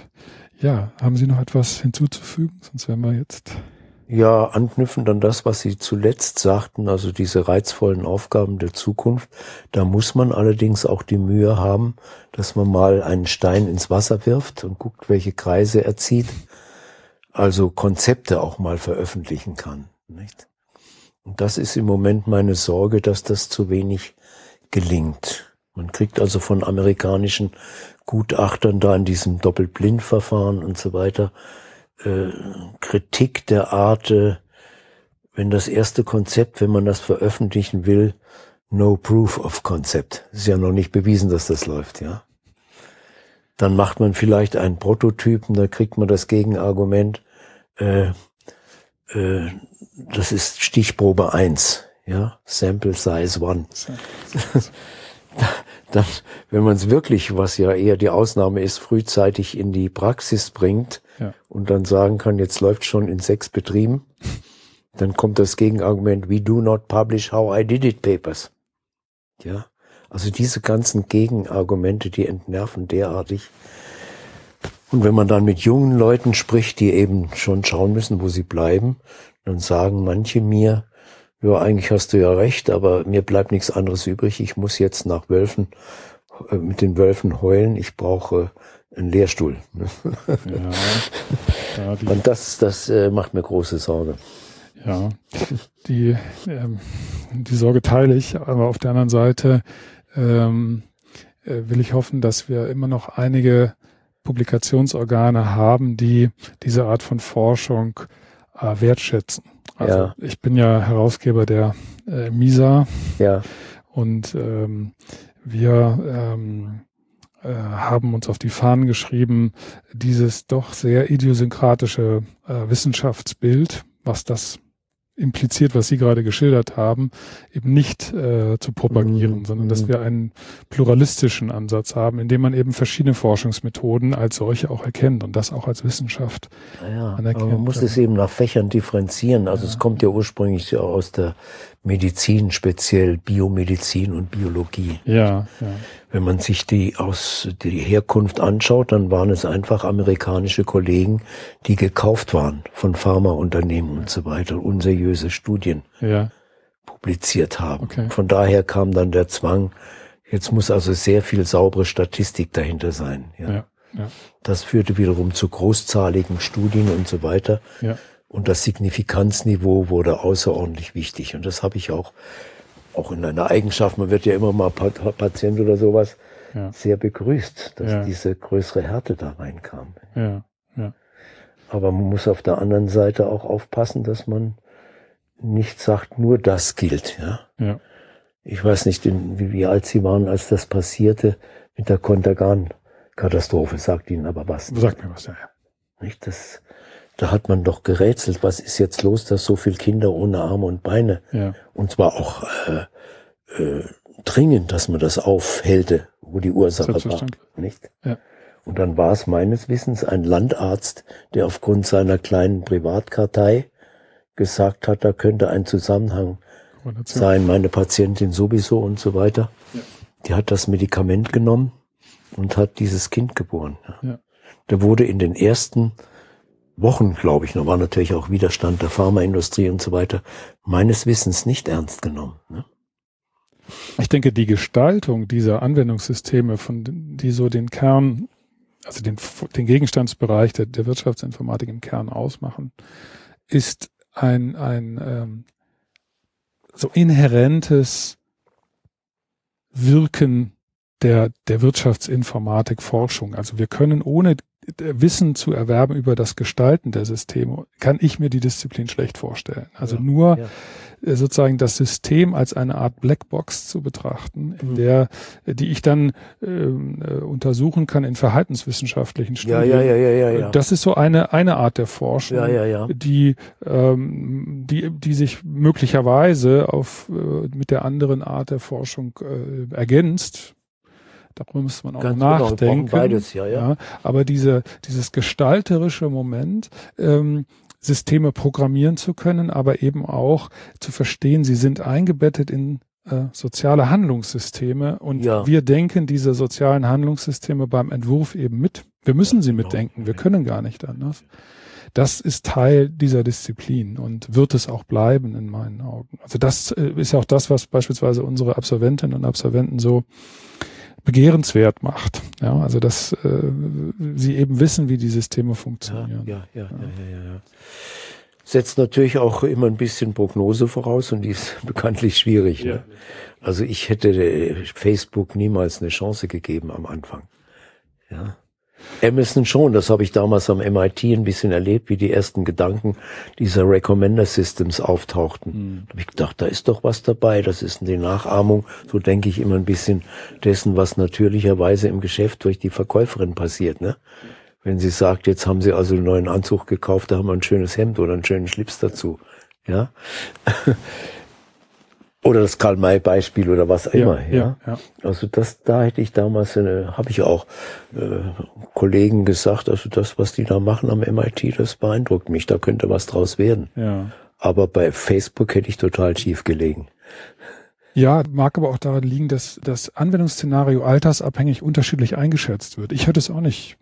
Speaker 1: Ja, haben Sie noch etwas hinzuzufügen? Sonst wären wir jetzt
Speaker 2: ja, anknüpfend an das, was Sie zuletzt sagten, also diese reizvollen Aufgaben der Zukunft, da muss man allerdings auch die Mühe haben, dass man mal einen Stein ins Wasser wirft und guckt, welche Kreise er zieht, also Konzepte auch mal veröffentlichen kann. Nicht? Und das ist im Moment meine Sorge, dass das zu wenig gelingt. Man kriegt also von amerikanischen Gutachtern da in diesem Doppelblindverfahren und so weiter äh, Kritik der Art, äh, wenn das erste Konzept, wenn man das veröffentlichen will, no proof of concept. Ist ja noch nicht bewiesen, dass das läuft, ja. Dann macht man vielleicht einen Prototypen, da kriegt man das Gegenargument, äh, äh, das ist Stichprobe eins, ja, Sample Size One. dann, wenn man es wirklich, was ja eher die Ausnahme ist, frühzeitig in die Praxis bringt, ja. und dann sagen kann, jetzt läuft schon in sechs Betrieben, dann kommt das Gegenargument, we do not publish how I did it papers. Ja, also diese ganzen Gegenargumente, die entnerven derartig. Und wenn man dann mit jungen Leuten spricht, die eben schon schauen müssen, wo sie bleiben, dann sagen manche mir, ja, eigentlich hast du ja recht, aber mir bleibt nichts anderes übrig. Ich muss jetzt nach Wölfen, äh, mit den Wölfen heulen. Ich brauche ein Lehrstuhl. Ja, ja Und das, das äh, macht mir große Sorge.
Speaker 1: Ja, die, ähm, die Sorge teile ich, aber auf der anderen Seite ähm, äh, will ich hoffen, dass wir immer noch einige Publikationsorgane haben, die diese Art von Forschung äh, wertschätzen. Also ja. ich bin ja Herausgeber der äh, MISA
Speaker 2: ja.
Speaker 1: und ähm, wir ähm, äh, haben uns auf die Fahnen geschrieben, dieses doch sehr idiosynkratische äh, Wissenschaftsbild, was das impliziert, was Sie gerade geschildert haben, eben nicht äh, zu propagieren, mhm. sondern dass mhm. wir einen pluralistischen Ansatz haben, in dem man eben verschiedene Forschungsmethoden als solche auch erkennt und das auch als Wissenschaft
Speaker 2: ja, anerkennt. Aber man muss es eben nach Fächern differenzieren. Also ja. es kommt ja ursprünglich aus der Medizin, speziell Biomedizin und Biologie.
Speaker 1: Ja, ja.
Speaker 2: Wenn man sich die aus die Herkunft anschaut, dann waren es einfach amerikanische Kollegen, die gekauft waren von Pharmaunternehmen und so weiter, unseriöse Studien
Speaker 1: ja.
Speaker 2: publiziert haben. Okay. Von daher kam dann der Zwang, jetzt muss also sehr viel saubere Statistik dahinter sein. Ja. ja, ja. Das führte wiederum zu großzahligen Studien und so weiter.
Speaker 1: Ja.
Speaker 2: Und das Signifikanzniveau wurde außerordentlich wichtig. Und das habe ich auch, auch in einer Eigenschaft, man wird ja immer mal Patient oder sowas, ja. sehr begrüßt, dass ja. diese größere Härte da reinkam.
Speaker 1: Ja. Ja.
Speaker 2: Aber man muss auf der anderen Seite auch aufpassen, dass man nicht sagt, nur das gilt. Ja.
Speaker 1: ja.
Speaker 2: Ich weiß nicht, wie, alt Sie waren, als das passierte mit der Kontergan-Katastrophe. Sagt Ihnen aber was.
Speaker 1: Sagt mir was, ja.
Speaker 2: Nicht das, da hat man doch gerätselt, was ist jetzt los, dass so viele Kinder ohne Arme und Beine
Speaker 1: ja.
Speaker 2: und zwar auch äh, äh, dringend, dass man das aufhälte, wo die Ursache war, nicht?
Speaker 1: Ja.
Speaker 2: Und dann war es meines Wissens ein Landarzt, der aufgrund seiner kleinen Privatkartei gesagt hat, da könnte ein Zusammenhang sein, meine Patientin sowieso und so weiter. Ja. Die hat das Medikament genommen und hat dieses Kind geboren.
Speaker 1: Ja.
Speaker 2: Der wurde in den ersten Wochen, glaube ich, noch war natürlich auch Widerstand der Pharmaindustrie und so weiter, meines Wissens nicht ernst genommen. Ne?
Speaker 1: Ich denke, die Gestaltung dieser Anwendungssysteme, von die so den Kern, also den, den Gegenstandsbereich der, der Wirtschaftsinformatik im Kern ausmachen, ist ein, ein ähm, so inhärentes Wirken der, der Wirtschaftsinformatik Forschung. Also wir können ohne Wissen zu erwerben über das Gestalten der Systeme, kann ich mir die Disziplin schlecht vorstellen. Also ja, nur ja. Äh, sozusagen das System als eine Art Blackbox zu betrachten, in mhm. der, die ich dann ähm, äh, untersuchen kann in verhaltenswissenschaftlichen Studien.
Speaker 2: Ja, ja, ja, ja, ja.
Speaker 1: Das ist so eine eine Art der Forschung, ja, ja, ja. die ähm, die die sich möglicherweise auf äh, mit der anderen Art der Forschung äh, ergänzt Darüber müsste man auch Ganz genau, nachdenken. Genau,
Speaker 2: beides, ja, ja. ja,
Speaker 1: aber diese, dieses gestalterische Moment, ähm, Systeme programmieren zu können, aber eben auch zu verstehen, sie sind eingebettet in äh, soziale Handlungssysteme und ja. wir denken diese sozialen Handlungssysteme beim Entwurf eben mit. Wir müssen sie genau. mitdenken, wir können gar nicht anders. Das ist Teil dieser Disziplin und wird es auch bleiben in meinen Augen. Also das äh, ist ja auch das, was beispielsweise unsere Absolventinnen und Absolventen so begehrenswert macht. Ja, also dass äh, sie eben wissen, wie die Systeme funktionieren.
Speaker 2: Ja, ja, ja, ja, ja, ja. ja. Setzt natürlich auch immer ein bisschen Prognose voraus und die ist bekanntlich schwierig. Ne? Also ich hätte Facebook niemals eine Chance gegeben am Anfang. Ja. Emerson schon, das habe ich damals am MIT ein bisschen erlebt, wie die ersten Gedanken dieser Recommender Systems auftauchten. Mhm. Da habe ich gedacht, da ist doch was dabei, das ist eine Nachahmung, so denke ich immer ein bisschen dessen, was natürlicherweise im Geschäft durch die Verkäuferin passiert. Ne? Wenn sie sagt, jetzt haben sie also einen neuen Anzug gekauft, da haben wir ein schönes Hemd oder einen schönen Schlips dazu. Ja. Oder das Karl-May-Beispiel oder was immer. Ja, ja, ja, Also das, da hätte ich damals, eine, habe ich auch äh, Kollegen gesagt, also das, was die da machen am MIT, das beeindruckt mich. Da könnte was draus werden. Ja. Aber bei Facebook hätte ich total schief gelegen.
Speaker 1: Ja, mag aber auch daran liegen, dass das Anwendungsszenario altersabhängig unterschiedlich eingeschätzt wird. Ich hätte es auch nicht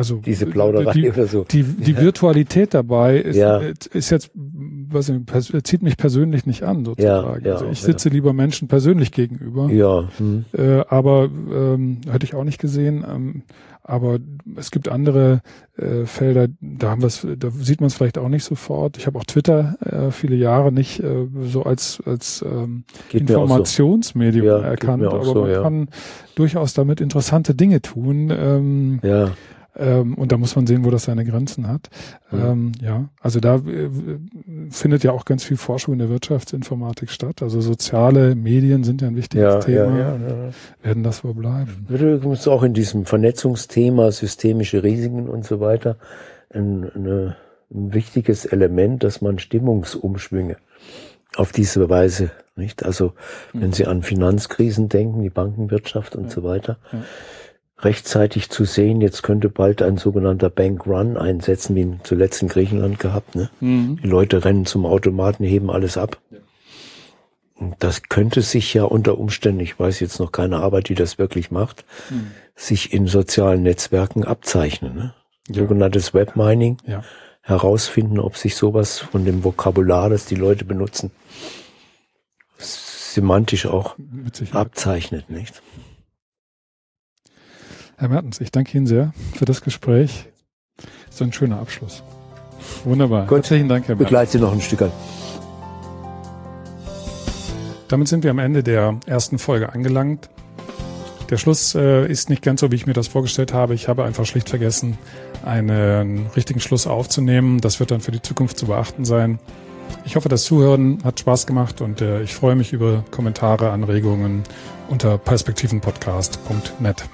Speaker 1: also
Speaker 2: diese Plauderei
Speaker 1: die,
Speaker 2: oder so.
Speaker 1: Die, die ja. Virtualität dabei ist, ja. ist jetzt, was ich, zieht mich persönlich nicht an, sozusagen. Ja, ja, also ich sitze lieber Menschen persönlich gegenüber.
Speaker 2: Ja. Hm.
Speaker 1: Äh, aber ähm, hätte ich auch nicht gesehen. Ähm, aber es gibt andere äh, Felder, da haben wir's, da sieht man es vielleicht auch nicht sofort. Ich habe auch Twitter äh, viele Jahre nicht äh, so als als ähm, Informationsmedium so. erkannt, aber so, man kann durchaus damit interessante Dinge tun. Ähm,
Speaker 2: ja
Speaker 1: ähm, und da muss man sehen, wo das seine Grenzen hat. Mhm. Ähm, ja, also da äh, findet ja auch ganz viel Forschung in der Wirtschaftsinformatik statt. Also soziale Medien sind ja ein wichtiges ja, Thema. Ja, ja, Werden das wohl bleiben?
Speaker 2: Übrigens auch in diesem Vernetzungsthema, systemische Risiken und so weiter, ein, eine, ein wichtiges Element, dass man Stimmungsumschwünge auf diese Weise, nicht? Also, wenn mhm. Sie an Finanzkrisen denken, die Bankenwirtschaft und so weiter, rechtzeitig zu sehen, jetzt könnte bald ein sogenannter Bank Run einsetzen, wie zuletzt in Griechenland gehabt. Ne? Mhm. Die Leute rennen zum Automaten, heben alles ab. Ja. Und das könnte sich ja unter Umständen, ich weiß jetzt noch keine Arbeit, die das wirklich macht, mhm. sich in sozialen Netzwerken abzeichnen. Ne? Ja. Sogenanntes Webmining. Ja. Herausfinden, ob sich sowas von dem Vokabular, das die Leute benutzen, semantisch auch abzeichnet, nicht?
Speaker 1: Herr Mertens, ich danke Ihnen sehr für das Gespräch. So ein schöner Abschluss. Wunderbar.
Speaker 2: Gut. Herzlichen Dank, Herr Mertens. Begleite Sie noch ein Stück an.
Speaker 1: Damit sind wir am Ende der ersten Folge angelangt. Der Schluss äh, ist nicht ganz so, wie ich mir das vorgestellt habe. Ich habe einfach schlicht vergessen, einen richtigen Schluss aufzunehmen. Das wird dann für die Zukunft zu beachten sein. Ich hoffe, das Zuhören hat Spaß gemacht und äh, ich freue mich über Kommentare, Anregungen unter perspektivenpodcast.net.